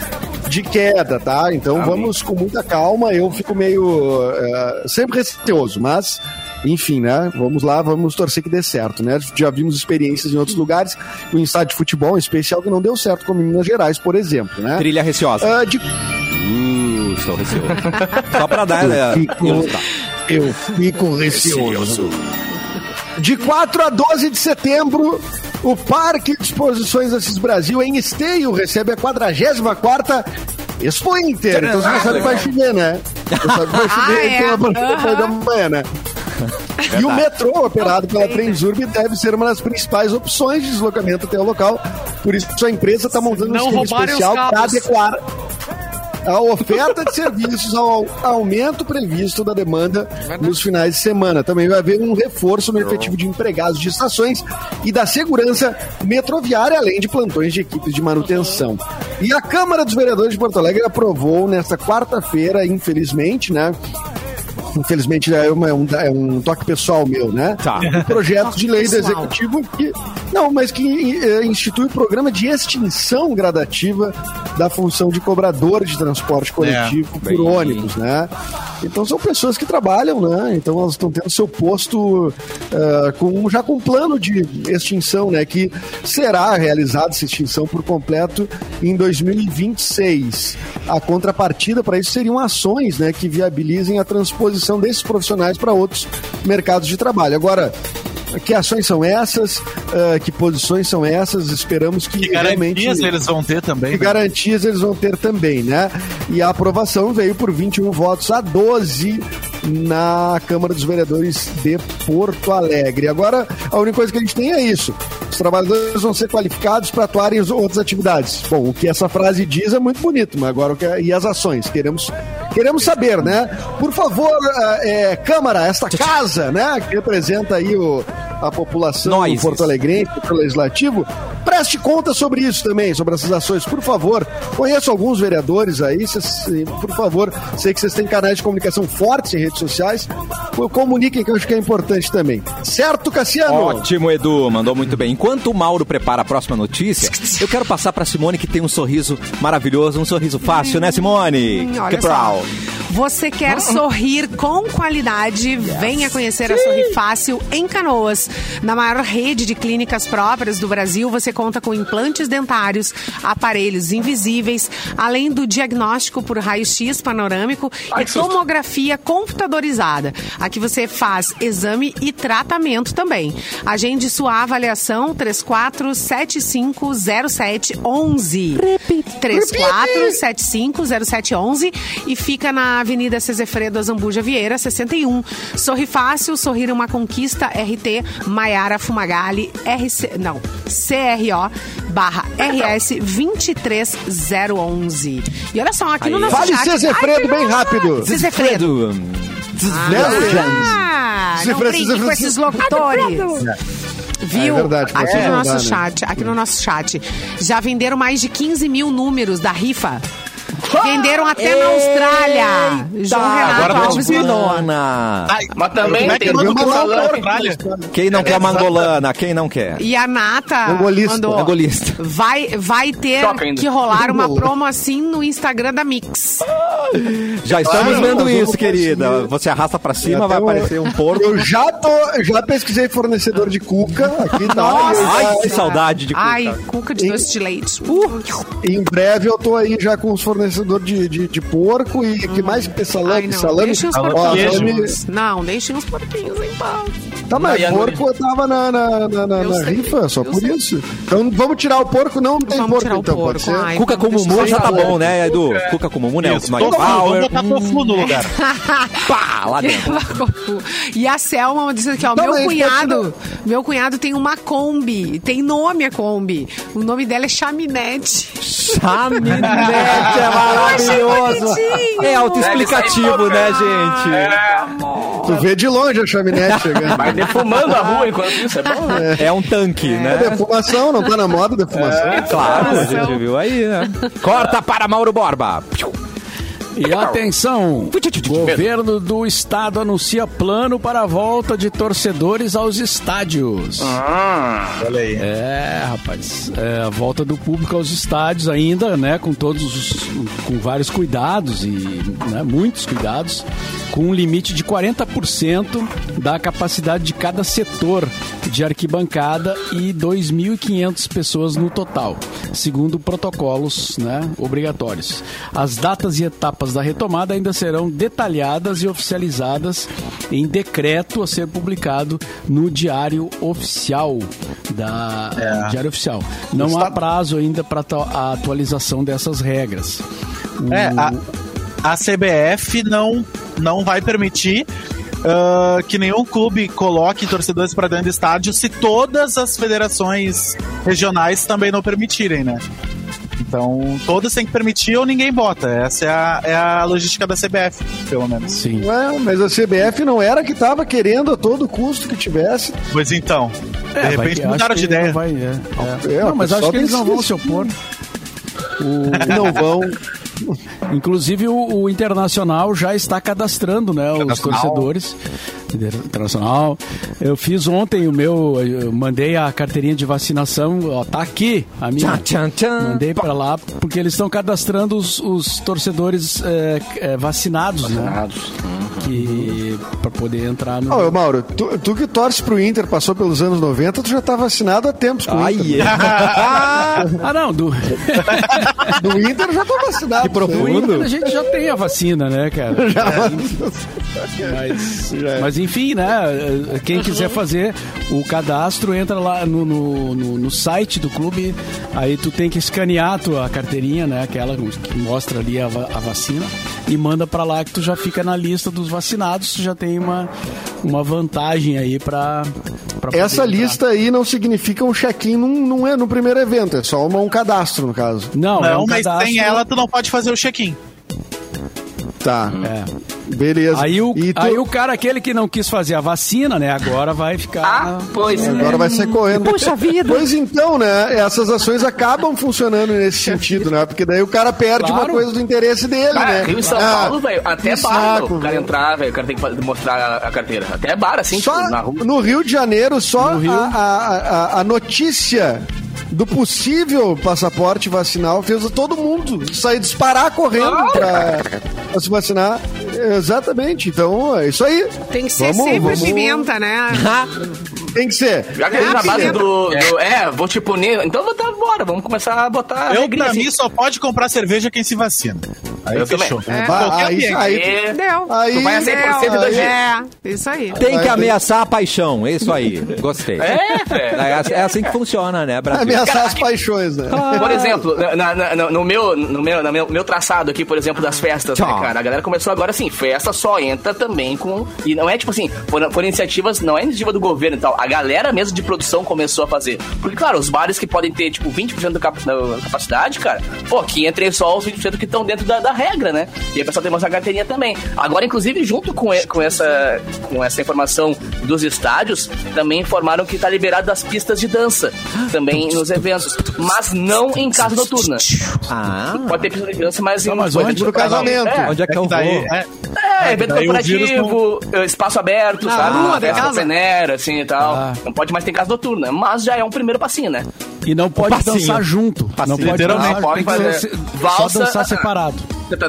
de queda, tá? Então vamos com muita calma. Eu fico meio eh, sempre receoso, mas enfim, né? Vamos lá, vamos torcer que dê certo, né? Já vimos experiências em outros lugares, o estádio de futebol em especial que não deu certo, como em Minas Gerais, por exemplo, né? Trilha receosa. Ah, de Uh, estou receoso. Só pra dar, né? fico- ilustrar. Eu fico receoso. De 4 a 12 de setembro, o Parque de Exposições Assis Brasil, em Esteio, recebe a 44 Expo Inter. Então você já sabe que vai chover, né? Você sabe que vai chover Ah, é. então, a partir da manhã, né? E o metrô, operado pela Transurb, deve ser uma das principais opções de deslocamento até o local. Por isso, a empresa está montando um Não sistema roubarem os especial para adequar a oferta de serviços ao aumento previsto da demanda nos finais de semana. Também vai haver um reforço no efetivo de empregados de estações e da segurança metroviária, além de plantões de equipes de manutenção. E a Câmara dos Vereadores de Porto Alegre aprovou nesta quarta-feira, infelizmente, né? Infelizmente é, uma- é um, é um toque pessoal meu, né? Tá. Um projeto de lei do executivo que não, mas que eh, institui o programa de extinção gradativa da função de cobrador de transporte coletivo por bem. ônibus, né? Então são pessoas que trabalham, né? Então elas estão tendo seu posto eh, com já com um plano de extinção, né? Que será realizada essa extinção por completo em 2026. A contrapartida para isso seriam ações, né? Que viabilizem a transposição desses profissionais para outros mercados de trabalho. Agora que ações são essas? Ah, que posições são essas? Esperamos que, Que realmente garantias eles vão ter também. que né? garantias eles vão ter também, né? E a aprovação veio por 21 votos a 12 na Câmara dos Vereadores de Porto Alegre. Agora, a única coisa que a gente tem é isso. Os trabalhadores vão ser qualificados para atuar em outras atividades. Bom, o que essa frase diz é muito bonito, mas agora o que é- e as ações? Queremos, queremos saber, né? Por favor, é, Câmara, esta casa, né, que representa aí o, a população Nós. do Porto Alegrense, do Legislativo, preste conta sobre isso também, sobre essas ações, por favor. Conheço alguns vereadores aí, cês, por favor, sei que vocês têm canais de comunicação fortes em redes sociais, comuniquem que eu acho que é importante também. Certo, Cassiano? Ótimo, Edu, mandou muito bem. Enquanto o Mauro prepara a próxima notícia, eu quero passar para Simone que tem um sorriso maravilhoso, um sorriso fácil, né, Simone? Hum, que proud. Você quer sorrir com qualidade? Venha conhecer a Sorri Fácil em Canoas. Na maior rede de clínicas próprias do Brasil, você conta com implantes dentários, aparelhos invisíveis, além do diagnóstico por raio-x panorâmico e tomografia computadorizada. Aqui você faz exame e tratamento também. Agende sua avaliação 34750711. 34750711 e fica na Avenida Cezefredo Azambuja Vieira, 61. Sorri Fácil, sorrir uma conquista, RT Maiara Fumagalli, RC, não, CRO barra RS 23011. E olha só, aqui no nosso Fale chat... Cezefredo Ai, bem rápido. Cezefredo. Cezefredo. Ah, não Cezefredo, brinque com Cezefredo. esses locutores. Viu? É verdade, aqui no nosso né? chat, aqui no nosso chat, já venderam mais de 15 mil números da rifa. Venderam até na Austrália. João Agora Renato tá Alves mandou. Ai, Mas também é que tem salame. Austrália? Quem não quer mangolana? Quem não quer? E a Nata Angolista. mandou. Angolista. Vai, vai ter que rolar uma promo assim no Instagram da Mix. Já estamos Claro, vendo isso, querida. Você arrasta pra cima, Até vai aparecer um porco. Eu já tô, já pesquisei fornecedor de cuca aqui, tá? Nossa! Ai, que saudade de cuca. Ai, cuca de doce de leite. Uh, Em breve eu tô aí já com os fornecedores de, de, de porco e que mais que salame, ai, não. salame. Deixem os Ó, porquinhos. Não, deixem os porquinhos em paz. Tá, mas a porco tava na, na, na, na- na rifa, só eu por sei. isso. Então vamos tirar o porco, não tem Vamos porco então, porco. pode ser? Ai, Cuca com vamos mumu já tá bom, né, Edu? Cuca com mumu, né? Isso, Power. vamos botar tofu no lugar. Pá, lá dentro. E a Selma disse aqui, ó, Não, meu cunhado, meu cunhado tem uma Kombi, tem nome a Kombi. O nome dela é Chaminete. Chaminete é maravilhoso. É autoexplicativo, né, gente? Tu vê de longe a chaminete chegando. Vai defumando a rua enquanto isso, é bom, né? É um tanque, É né? defumação, não tá na moda defumação. Claro, a gente viu aí, né? Corta para Mauro Borba. E atenção, governo do estado anuncia plano para a volta de torcedores aos estádios. Olha aí. É, rapaz, é, a volta do público aos estádios ainda, né, com todos os, com vários cuidados e né, muitos cuidados, com um limite de 40% da capacidade de cada setor de arquibancada e 2.500 pessoas no total, segundo protocolos, né, obrigatórios. As datas e etapas da retomada ainda serão detalhadas e oficializadas em decreto a ser publicado no Diário Oficial da É. Diário Oficial. Não há prazo ainda para a atualização dessas regras. O- É, a, a CBF não, não vai permitir ah, que nenhum clube coloque torcedores para dentro do estádio se todas as federações regionais também não permitirem, né? Então, todas têm que permitir ou ninguém bota. Essa é a, é a logística da CBF, pelo menos. Sim. Ué, mas a CBF não era que tava querendo a todo custo que tivesse. Pois então, de É, vai repente mudaram de ideia. não vai, é, é. É, Não, o mas acho que eles não vão se opor. Não vão. Inclusive o, o Internacional já está cadastrando, né, os torcedores. Internacional. Eu fiz ontem o meu, eu mandei a carteirinha de vacinação, ó, tá aqui a minha. Tchan, tchan, tchan. Mandei pra lá porque eles estão cadastrando os, os torcedores é, é, vacinados, né? Que para poder entrar no. Ó, Mauro, tu, tu que torce pro Inter, passou pelos anos 90, tu já tá vacinado há tempos com o Ai, Inter. ah, não, do, Do Inter já tô vacinado. Que do profundo. Inter a gente já tem a vacina, né, cara? Mas, mas enfim, né? Quem quiser fazer o cadastro, entra lá no, no, no- no site do clube. Aí tu tem que escanear a tua carteirinha, né? Aquela que mostra ali a, a vacina. E manda pra lá que tu já fica na lista dos vacinados. Tu já tem uma, uma vantagem aí poder Essa entrar. lista aí não significa um check-in num, num, é- no primeiro evento, é só uma- um cadastro, no caso. Não, é Não, um mas cadastro- sem ela tu não pode fazer o check-in. Tá, É. beleza. Aí o, E tu- aí o cara, aquele que não quis fazer a vacina, né? Agora vai ficar. Ah, pois é. Agora vai ser correndo. Puxa vida. Pois então, né? Essas ações acabam funcionando nesse sentido, né? Porque daí o cara perde Claro. uma coisa do interesse dele, Cara, né? Rio e São Ah, Paulo, velho, até bar, saco, o cara entrar, velho, o cara tem que mostrar a, carteira. Até bar, assim, Só tipo, na rua. no Rio de Janeiro, só. A, a, a, a notícia do possível passaporte vacinal fez todo mundo sair disparar correndo pra, pra se vacinar. Exatamente. Então, é isso aí. Tem que ser Vamos- sempre vamos- pimenta, né? Tem que ser. Já que ele Ah, na base do, do- É, vou te punir. Então tá, bora, vamos começar a botar. Eu, pra assim. mim, só pode comprar cerveja quem se vacina. Aí Eu fechou. É, bah, Qualquer aí, ambiente. aí, É, Deu. aí, Tu vai a 100% Deu. da gente. É, isso aí. Tem que ameaçar a paixão, é isso aí. Gostei. É, velho. É, é assim que funciona, né, Brasil? ameaçar as paixões, né? Por exemplo, na- na- na- no, meu, no, meu, no meu, meu traçado aqui, por exemplo, das festas, né, Tchau. cara? A galera começou agora assim, festa só entra também com. E não é tipo assim, foram, foram iniciativas, não é iniciativa do governo e tal. A galera mesmo de produção começou a fazer. Porque, claro, os bares que podem ter, tipo, 20% da, cap- da capacidade, cara, pô, que entrem só os 20% que estão dentro da, da regra, né? E aí o pessoal tem que mostrar a carteirinha também. Agora, inclusive, junto com, e- com, essa, com essa informação dos estádios, também informaram que tá liberado das pistas de dança também nos eventos. Mas não em casa noturna. Ah, Pode ter pista de dança, mas em Tá, mas onde? casamento. É, onde é que eu vou? é, é, evento vírus corporativo, eh, espaço aberto, Na sabe? rua Uma da festa casa. assim e tal. Ah. Não pode mais ter casa noturna, mas já é um primeiro passinho, né? E não pode dançar junto. não pode literalmente. dançar, Pode fazer valsa, só dançar ah, separado.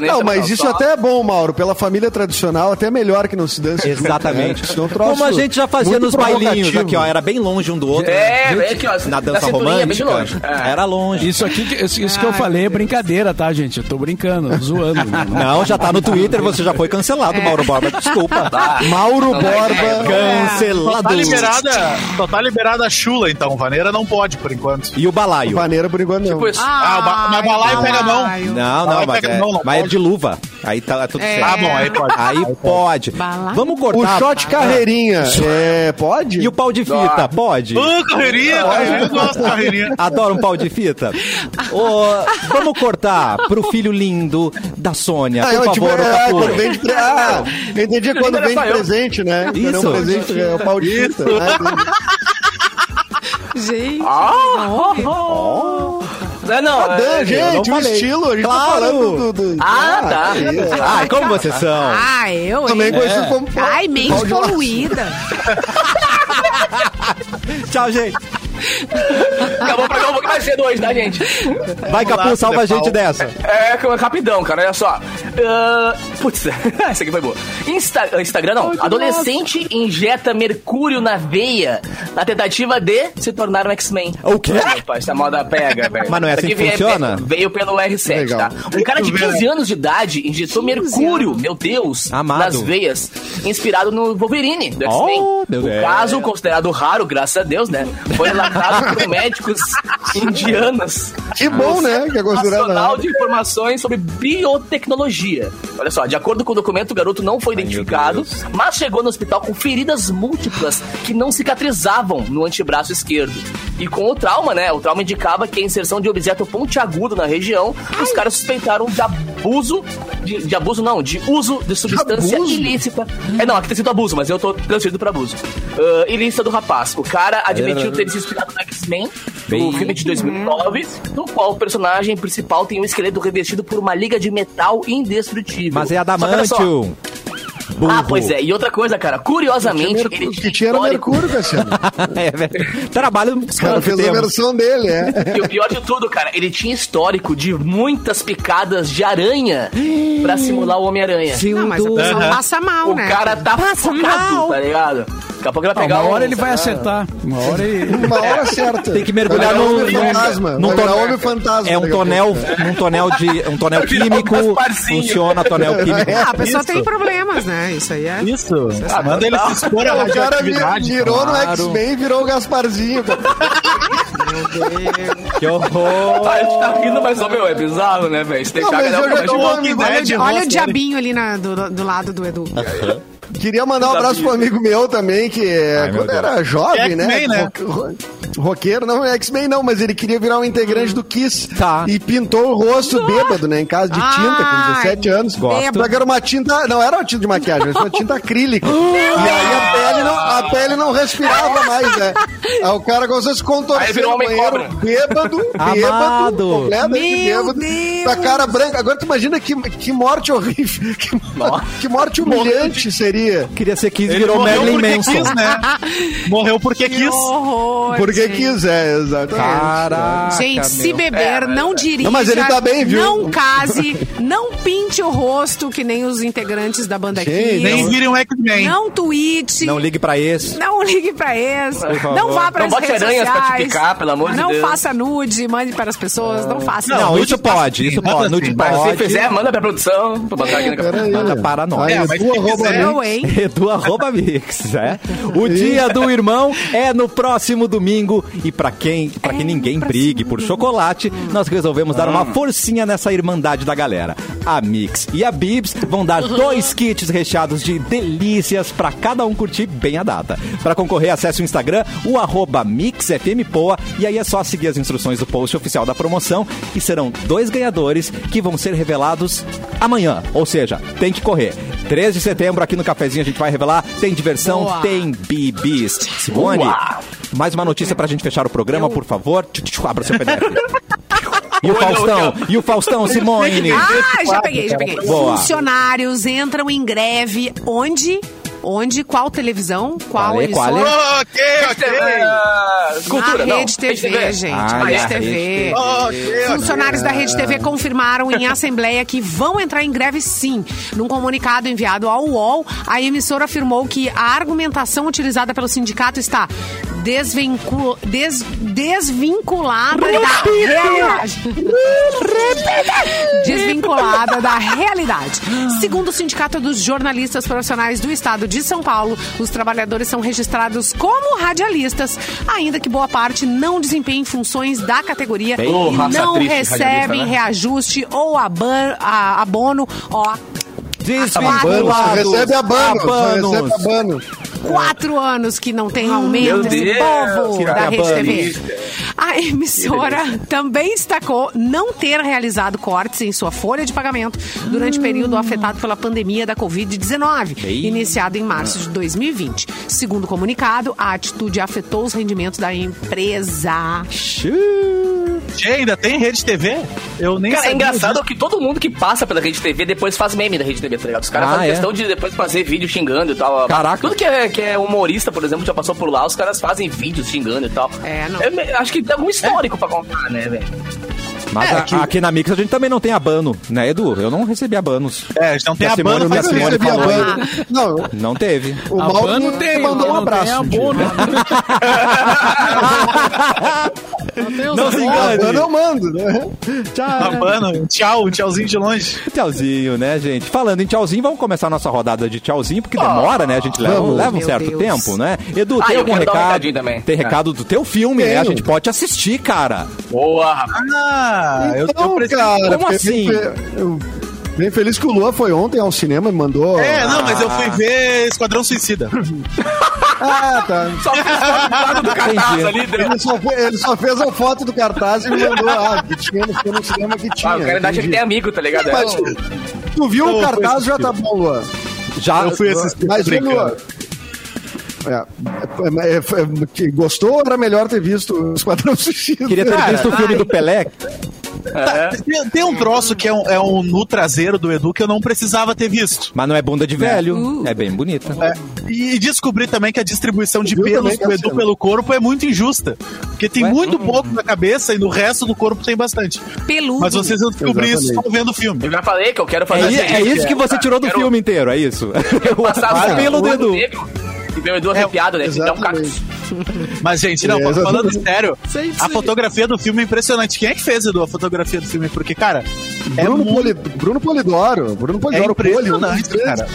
Não, mas isso só- até é bom, Mauro. Pela família tradicional, até é melhor que não se dance. Exatamente. né? Isso é um troço Como a gente já fazia nos bailinhos aqui, ó. Era bem longe um do outro. É, Gente, bem aqui, ó, Na dança romântica. longe. É. Era longe. Isso aqui, que- isso, isso que eu falei é brincadeira, tá, gente? Eu tô brincando, zoando. Não, já tá no Twitter, você já foi cancelado, Mauro Borba. Desculpa. Mauro Não vai Borba. Cancelado. Tá liberada, só tá liberada a chula, então. Vaneira não pode, por enquanto. E o balaio? Maneira por enquanto não. Tipo isso. Ah, o ba- mas balaio pega mão. balaio. Não, Balaio não, mas, pega- é, não, não mas é de luva. Aí tá é tudo É. certo. Ah, bom, aí pode. Aí pode. Balaio. Vamos O cortar. shot carreirinha, é, pode? E o pau de fita, pode? Ah, carreirinha, carreirinha, eu gosto de carreirinha. Adoro um pau de fita. Ô, vamos cortar pro filho lindo da Sônia, Ah, por eu, tipo, favor, é, Capu. quando vem de pre... Ah, eu entendi quando vem de presente, né? Quando é Isso. um presente, é o pau de fita. Ah, entendi. Gente, Ah, Não, não. Dan, é- eu gente, não o estilo, a gente Claro. tá falando do... do- Ah, tá. é. Ai, como vocês são? Ah, eu, Também hein? conhecido como Ai, mente poluída. Tchau, gente. Acabou o programa um pouquinho mais cedo hoje, tá, gente? Vai, Capu, lá, salva a gente dessa. É, é rapidão, cara, olha só. Ah, putz, essa aqui foi boa. Insta- Instagram não. Adolescente injeta mercúrio na veia na tentativa de se tornar um X-Men. O quê? Opa, essa moda pega, velho. Mas não é assim aqui que veio- funciona? Veio pelo R7, Legal. tá? Um cara de 15 anos de idade injetou mercúrio, meu Deus, Amado. nas veias, inspirado no Wolverine do X-Men. Oh, o Deus. caso, considerado raro, graças a Deus, né? Foi relatado por médicos indianos. Que bom, né? Que é Nacional de Informações sobre Biotecnologia. Olha só, de acordo com o documento, o garoto não foi Ai, identificado, mas chegou no hospital com feridas múltiplas que não cicatrizavam no antebraço esquerdo. E com o trauma, né? O trauma indicava que a inserção de objeto pontiagudo na região, os caras suspeitaram de abuso, de, de abuso não, de uso de substância abuso? ilícita. É, não, aqui tem sido abuso, mas eu tô transferido pra abuso. Ah, ilícita do rapaz. O cara admitiu ter se inspirado no X-Men, do filme de 2009, no qual o personagem principal tem um esqueleto revestido por uma liga de metal indestrutível. Mas é adamantio. Burro. Ah, pois é. E outra coisa, cara, curiosamente, ele O que tinha era histórico- Mercúrio, Cassiano. é, velho. Trabalho com os O cara caras fez a versão dele, é. E o pior de tudo, cara, ele tinha histórico de muitas picadas de aranha pra simular o Homem-Aranha. Não, mas a pessoa passa mal, O né? cara tá passa focado, tá ligado? Daqui a pouco ele vai Ah, pegar uma hora um, ele vai sei lá, acertar. Uma hora ele. Uma hora certa. Tem que mergulhar Vai no- no- fantasma. num tonel- homem fantasma. É um tonel, um tonel de um tonel químico. Funciona tonel químico. Ah, a pessoa tem problemas, né? Isso aí é. Isso. Ah, Manda ele tá. se expor à O cara radioatividade. virou no. X-Men e virou o Gasparzinho. Que horror! Ah, a gente tá rindo, mas, ó, meu, é bizarro, né, velho? Você tem que olha, o diabinho ali na- do, do lado do Edu. Queria mandar um abraço pro amigo meu também, que é, Ai, quando era jovem, É né? Né? Ro- ro- Roqueiro, não é X-Men não, mas ele queria virar um integrante do Kiss. Tá. E pintou o rosto bêbado, né? Em casa de tinta, com 17 anos. Gosto. Só que era uma tinta, não era uma tinta de maquiagem, era uma tinta acrílica. e aí a pele, não, a pele não respirava mais, né? Aí o cara começou a se Aí contorcer virou no homem banheiro, cobra. bêbado, Amado. bêbado, completamente bêbado, Deus. com a cara branca. Agora tu imagina que, que morte horrível, que, que morte humilhante seria. Queria ser 15 Ele virou Marilyn porque Manson. quis, né? Morreu porque Que quis. horror. Porque gente. quiser, exatamente. Caraca, Gente, se beber, não dirija. Não, mas ele tá bem, viu? Não case, não pinte o rosto, que nem os integrantes da banda Gente, Kiss. Nem vire um X-Men. Não tweete. Não ligue pra esse. Não ligue pra esse. favor. Não vá para Não as bote redes aranhas pra te picar, pelo amor de não Deus. faça nude, mande para as pessoas. Não, faça. Não, nude isso pode, isso pode. Nude assim. Mas pode. se fizer, manda pra produção, pra botar aqui na Peraí, Manda para nós. É, mas se quiser, hein? Edu arroba Mix, é. O dia do irmão é no próximo domingo e pra quem, para que ninguém brigue por chocolate, nós resolvemos dar uma forcinha nessa irmandade da galera. A Mix e a Bibs vão dar dois kits recheados de delícias pra cada um curtir bem a data. Pra concorrer, acesse o Instagram, o arroba MixFMPoa e aí é só seguir as instruções do post oficial da promoção e serão dois ganhadores que vão ser revelados amanhã. Ou seja, tem que correr. 3 de setembro aqui no Cafezinho a gente vai revelar. Tem diversão, Boa. tem bibis. Simone, Boa. mais uma notícia pra gente fechar o programa, por favor. Abra seu PDF. E o Faustão, e o Faustão, Simone. Ah, já peguei, já peguei. Boa. Funcionários entram em greve. Onde? Onde? Qual televisão? Qual Qual é, qual é? Ok, ok. Cultura, Na não. Rede TV, gente. Ah, é, Rede TV. Funcionários da Rede TV confirmaram em assembleia que vão entrar em greve sim. Num comunicado enviado ao UOL, a emissora afirmou que a argumentação utilizada pelo sindicato está desvincul... des- desvinculada da Segundo o Sindicato dos Jornalistas Profissionais do Estado de São Paulo, os trabalhadores são registrados como radialistas, ainda que boa parte não desempenhem funções da categoria Bem, e não triste, recebem né? reajuste ou aban- a- abono. Ó, só recebe abano, só Abanos. recebe quatro anos que não tem aumento esse povo que da Rede. TV. A emissora também destacou não ter realizado cortes em sua folha de pagamento durante o período afetado pela pandemia da Covid-19, Ei. iniciado em março de 2020. Segundo o comunicado, a atitude afetou os rendimentos da empresa. Tchê, ainda tem Rede TV? Eu nem Cara, é engraçado disso. que todo mundo que passa pela Rede TV depois faz meme da Rede TV, tá ligado? Os caras Ah, fazem é? questão de depois fazer vídeo xingando e tal. Caraca. Tudo que é, que é humorista, por exemplo, já passou por lá, os caras fazem vídeos xingando e tal. É, não. Eu acho que tem algum histórico pra contar, né, velho? Mas É, a- que- aqui na Mix a gente também não tem abano, né, Edu? Eu não recebi abanos. É, a gente não tem E a a Simone- banda, e a mas Eu recebi abano. Não, Não teve. o Mauro Abano me tem, mandou um não abraço. tem abono. Não se engane. Abano eu mando, né? a banda, um tchau, um tchauzinho de longe. Tchauzinho, né, gente? Falando em tchauzinho, vamos começar a nossa rodada de tchauzinho, porque demora, né? A gente leva, Vamos. leva um Meu certo Deus. tempo, né? Edu, Ah, tem eu algum quero dar um recado? recadinho também. Tem Ah. recado do teu filme, né? A Tenho. gente pode assistir, cara. Boa, rapaz. Ah, eu, Então, eu preciso... cara, Como assim? Eu, Bem feliz que o Lua foi ontem ao cinema e mandou. É, não, mas eu fui ver Esquadrão Suicida. Ah, tá. Só fiz foto do lado do cartaz ali. né? Ele só, fe- ele só fez a foto do cartaz e me mandou. Ah, que tinha, foi no cinema que tinha. Ah, o cara acha que tem amigo, tá ligado? Mas, tu viu Eu o cartaz, já tá bom, Luan. Já, Eu fui assistir. Mas. Luan. É, é, é, é, que gostou ou era melhor ter visto o Esquadrão Suicida? queria ter visto o filme do Pelé. É. Tem, tem um troço que é um, é um nu traseiro do Edu que eu não precisava ter visto. Mas não é bunda de velho. É bem bonita. É, e descobri também que a distribuição de pelos do Edu pelo corpo é muito injusta. Porque tem Ué? muito pouco na cabeça e no resto do corpo tem bastante. Peludo. Mas vocês vão descobrir isso só vendo o filme. Eu já falei que eu quero É, fazer i- é isso que você tirou do Quero- filme inteiro, é isso? Quero passar pelo do Edu. negro E ver o Edu arrepiado, né? Dá um exatamente. cacto. Mas, gente, não, É, falando sério, Sim, a fotografia do filme é impressionante. Quem é que fez, Edu, a fotografia do filme? Porque, cara, é Bruno, muito... Poli, Bruno Polidoro. Bruno Polidoro, É Poli, um impressionante, grandes cara.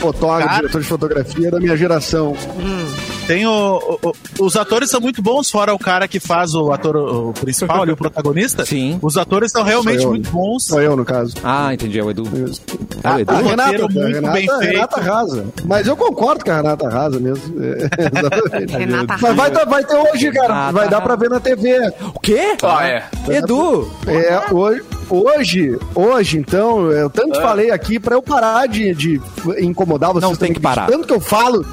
Fotógrafo, Cara. diretor de fotografia da minha geração. Tem o, o- os atores são muito bons, fora o cara que faz o ator o principal, ali, o protagonista. Sim. Os atores são realmente eu, muito bons. Sou eu, no caso. Ah, entendi, é o Edu. É o Ah, Edu? A Renata, muito a Renata, bem a feito. Renata arrasa. Mas eu concordo com a Renata arrasa mesmo. É, exatamente. Renata Mas vai, ter- vai ter hoje, cara. Renata vai dar pra ver na TV. O quê? Ah, é. Edu! É, hoje, hoje, hoje, então, eu tanto falei aqui pra eu parar de, de incomodar vocês. Não tem que parar. Tanto que eu falo.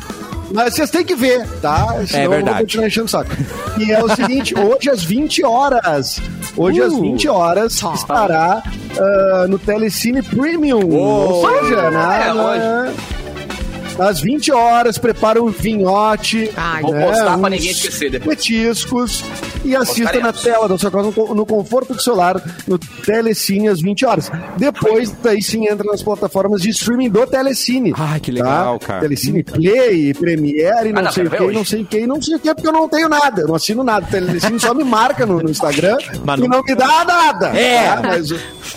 Mas vocês têm que ver, tá? Senão eu verdade. vou continuar enchendo o saco. E é o seguinte, hoje às 20 horas. Hoje às Uh. 20 horas Tá. estará ah, no Telecine Premium. Ou seja, na, É, na- às 20 horas, prepara um vinhote. Ai, Vou né, postar pra ninguém esquecer depois. Petiscos e assista na tela da sua casa, no, no conforto do celular, no Telecine às 20 horas. Depois, daí sim entra nas plataformas de streaming do Telecine. Ai, que legal, cara. Telecine Play, Premiere, não Ah, não, sei o que, não sei o que, não sei o que, porque eu não tenho nada, eu não assino nada. O Telecine só me marca no, no Instagram Mas e não- me dá nada. É. tá? Mas,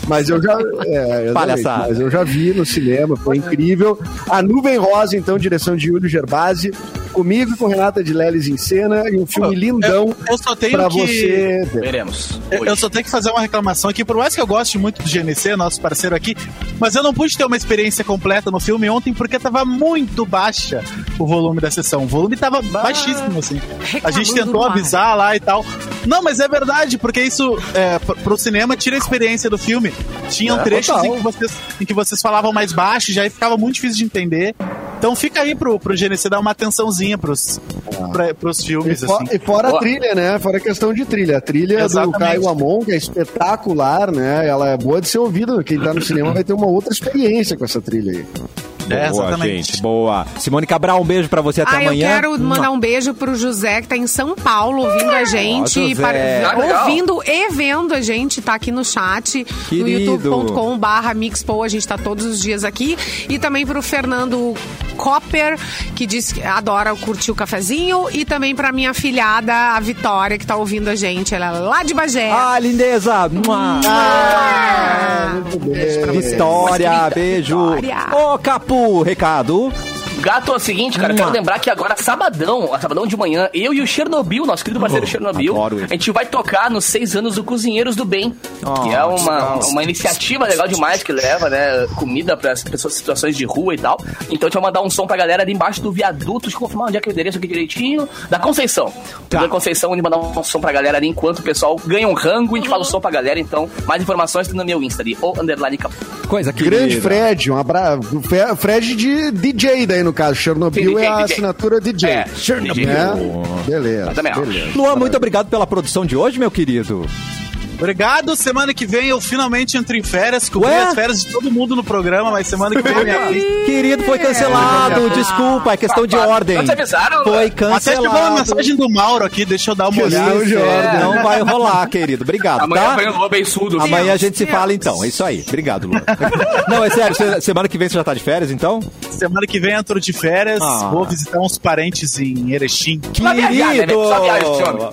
mas eu já. É, Palhaçada. mas eu já vi no cinema, foi incrível. A Nuvem Rosa, então, direção de Júlio Gerbasi, comigo e com Renata de Leles em cena, e um filme lindão eu só tenho pra que- você ver. Veremos. Eu eu só tenho que fazer uma reclamação aqui, por mais que eu goste muito do GNC, nosso parceiro aqui, mas eu não pude ter uma experiência completa no filme ontem porque tava muito baixa o volume da sessão. O volume tava baixíssimo, assim. A gente tentou avisar lá e tal. Não, mas é verdade, porque isso, é, pr- pro cinema, tira a experiência do filme. Tinham É, trechos total. em que, vocês, em que vocês falavam mais baixo, já aí ficava muito difícil de entender. Então fica aí pro, pro GNC dar uma atençãozinha pros, pra, pros E, filmes, fo- assim. e fora a Boa. trilha, né? Fora a questão de trilha. A trilha Exatamente. do Caio Amon, que é espetacular, né? Ela é boa de ser ouvida. Quem tá no cinema vai ter uma outra experiência com essa trilha aí. É, boa, exatamente. gente, boa. Simone Cabral, um beijo pra você até Ah, eu amanhã. quero mandar um beijo pro José, que tá em São Paulo, ouvindo a gente. José. para- Ah, ouvindo e vendo a gente, tá aqui no chat, Querido. no youtube.com barra Mixpo, a gente tá todos os dias aqui. E também pro Fernando Copper, que diz que adora curtir o cafezinho. E também pra minha filhada, a Vitória, que tá ouvindo a gente. Ela é lá de Bagé. Ah, lindeza! Mua. Ah, muito bem. Vitória, beijo. Ô, Capu, recado. Gato, é o seguinte, cara, quero lembrar que agora, sabadão, sabadão de manhã, eu e o Chernobyl, nosso querido parceiro Chernobyl, adoro ele. a gente vai tocar nos seis anos do Cozinheiros do Bem, Oh, que é uma, uma iniciativa legal demais que leva, né, comida para as pessoas em situações de rua e tal. Então a gente vai mandar um som pra galera ali embaixo do viaduto, deixa eu confirmar onde é que é o endereço aqui direitinho, da Conceição. Tá. Da Conceição, onde mandar um som pra galera ali enquanto o pessoal ganha um rango e a gente fala o som pra galera. Então, mais informações tem no meu Insta ali, o underline. Coisa querida. Grande Fred, um abraço. Fred de DJ daí, no caso. Chernobyl Sim, DJ, é a DJ. assinatura DJ. É, Chernobyl. Né? Beleza. Acho. beleza. Luan, muito obrigado pela produção de hoje, meu querido. Obrigado. Semana que vem eu finalmente entro em férias. Cobri as férias de todo mundo no programa, mas semana que vem eu me aviso. Querido, foi cancelado. Desculpa, é questão de ordem. Não te avisaram, Foi Luan? Até chegou uma cancelado. mensagem do Mauro aqui, deixa eu dar uma olhada. de É, ordem. não vai rolar, querido. Obrigado, Amanhã tá? vem o Lobo Beiçudo. Amanhã a gente se Deus. fala então. É isso aí. Obrigado, Luan. Não, é sério. se- Semana que vem você já tá de férias, então? Semana que vem entro de férias, Ah. vou visitar uns parentes em Erechim. Vai viajar, né, Querido!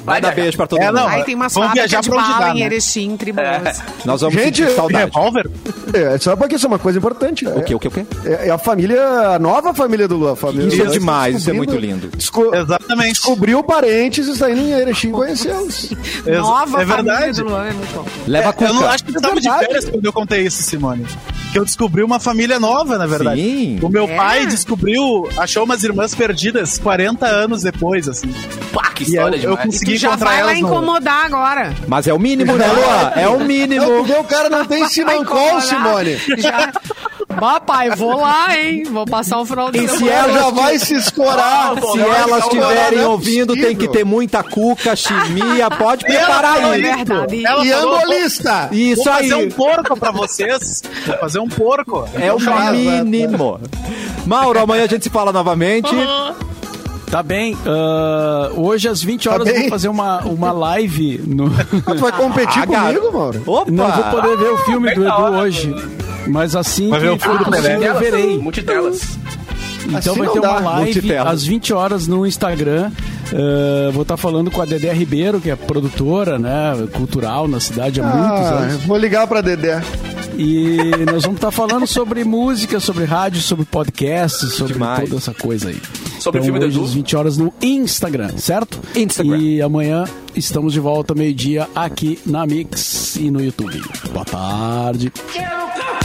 Vai dar viajar. beijo pra todo É, mundo. não, Aí tem umas vamos viajar pra onde dá, em né? Erechim tribuloso. Nós vamos Gente, sentir saudade. Revólver? É, só porque isso é uma coisa importante. O quê, o quê, o quê? É, é a família, a nova família do Lua. A família Isso é demais, isso é muito lindo. desco- Exatamente. Descobriu parentes e está indo em Erechim conhecê-los. Ex- Nova é família verdade. do Luan, é muito bom. Leva a Eu não acho que tu tava de verdade. férias quando eu contei isso, Simone. Que eu descobri uma família nova, na verdade. Sim. O meu É? pai descobriu, achou umas irmãs perdidas 40 anos depois, assim. Pá, que E eu, história eu demais. consegui Tu já vai lá incomodar agora. Mas é o mínimo, né, Luan? É o Não, mínimo. tu vê, o cara não tem Simancol, incomodar. Simone. Já... Papai, vou lá, hein? Vou passar um final de E se O elas já vai se escorar. Se elas estiverem não é ouvindo, tem que ter muita cuca, chimia, pode ela preparar aí. É verdade. Ela E angolista. Isso Vou aí. fazer um porco pra vocês. Vou fazer um porco. É o mínimo. Mauro, amanhã a gente se fala novamente. Tá bem. ah, hoje às 20 horas eu bem? vou fazer uma, uma live no. Ah, tu vai competir Ah, comigo, Mauro? Opa! Não vou poder ver o filme do Edu hora. hoje. Mas assim Vai que ver o filme do Pelé. eu verei. Multitelas. Então Assim vai ter uma live multitela. às 20 horas no Instagram. Uh, vou estar falando com a Dedé Ribeiro, que é produtora, né, cultural na cidade há muitos Ah, anos. vou ligar pra Dedé. E nós vamos estar falando sobre música, sobre rádio, sobre podcast, sobre Demais. toda essa coisa aí. Sobre o então, filme do hoje Edu? às 20 horas no Instagram, certo? Instagram. E amanhã estamos de volta meio-dia aqui na Mix e no YouTube. Boa tarde. Quero!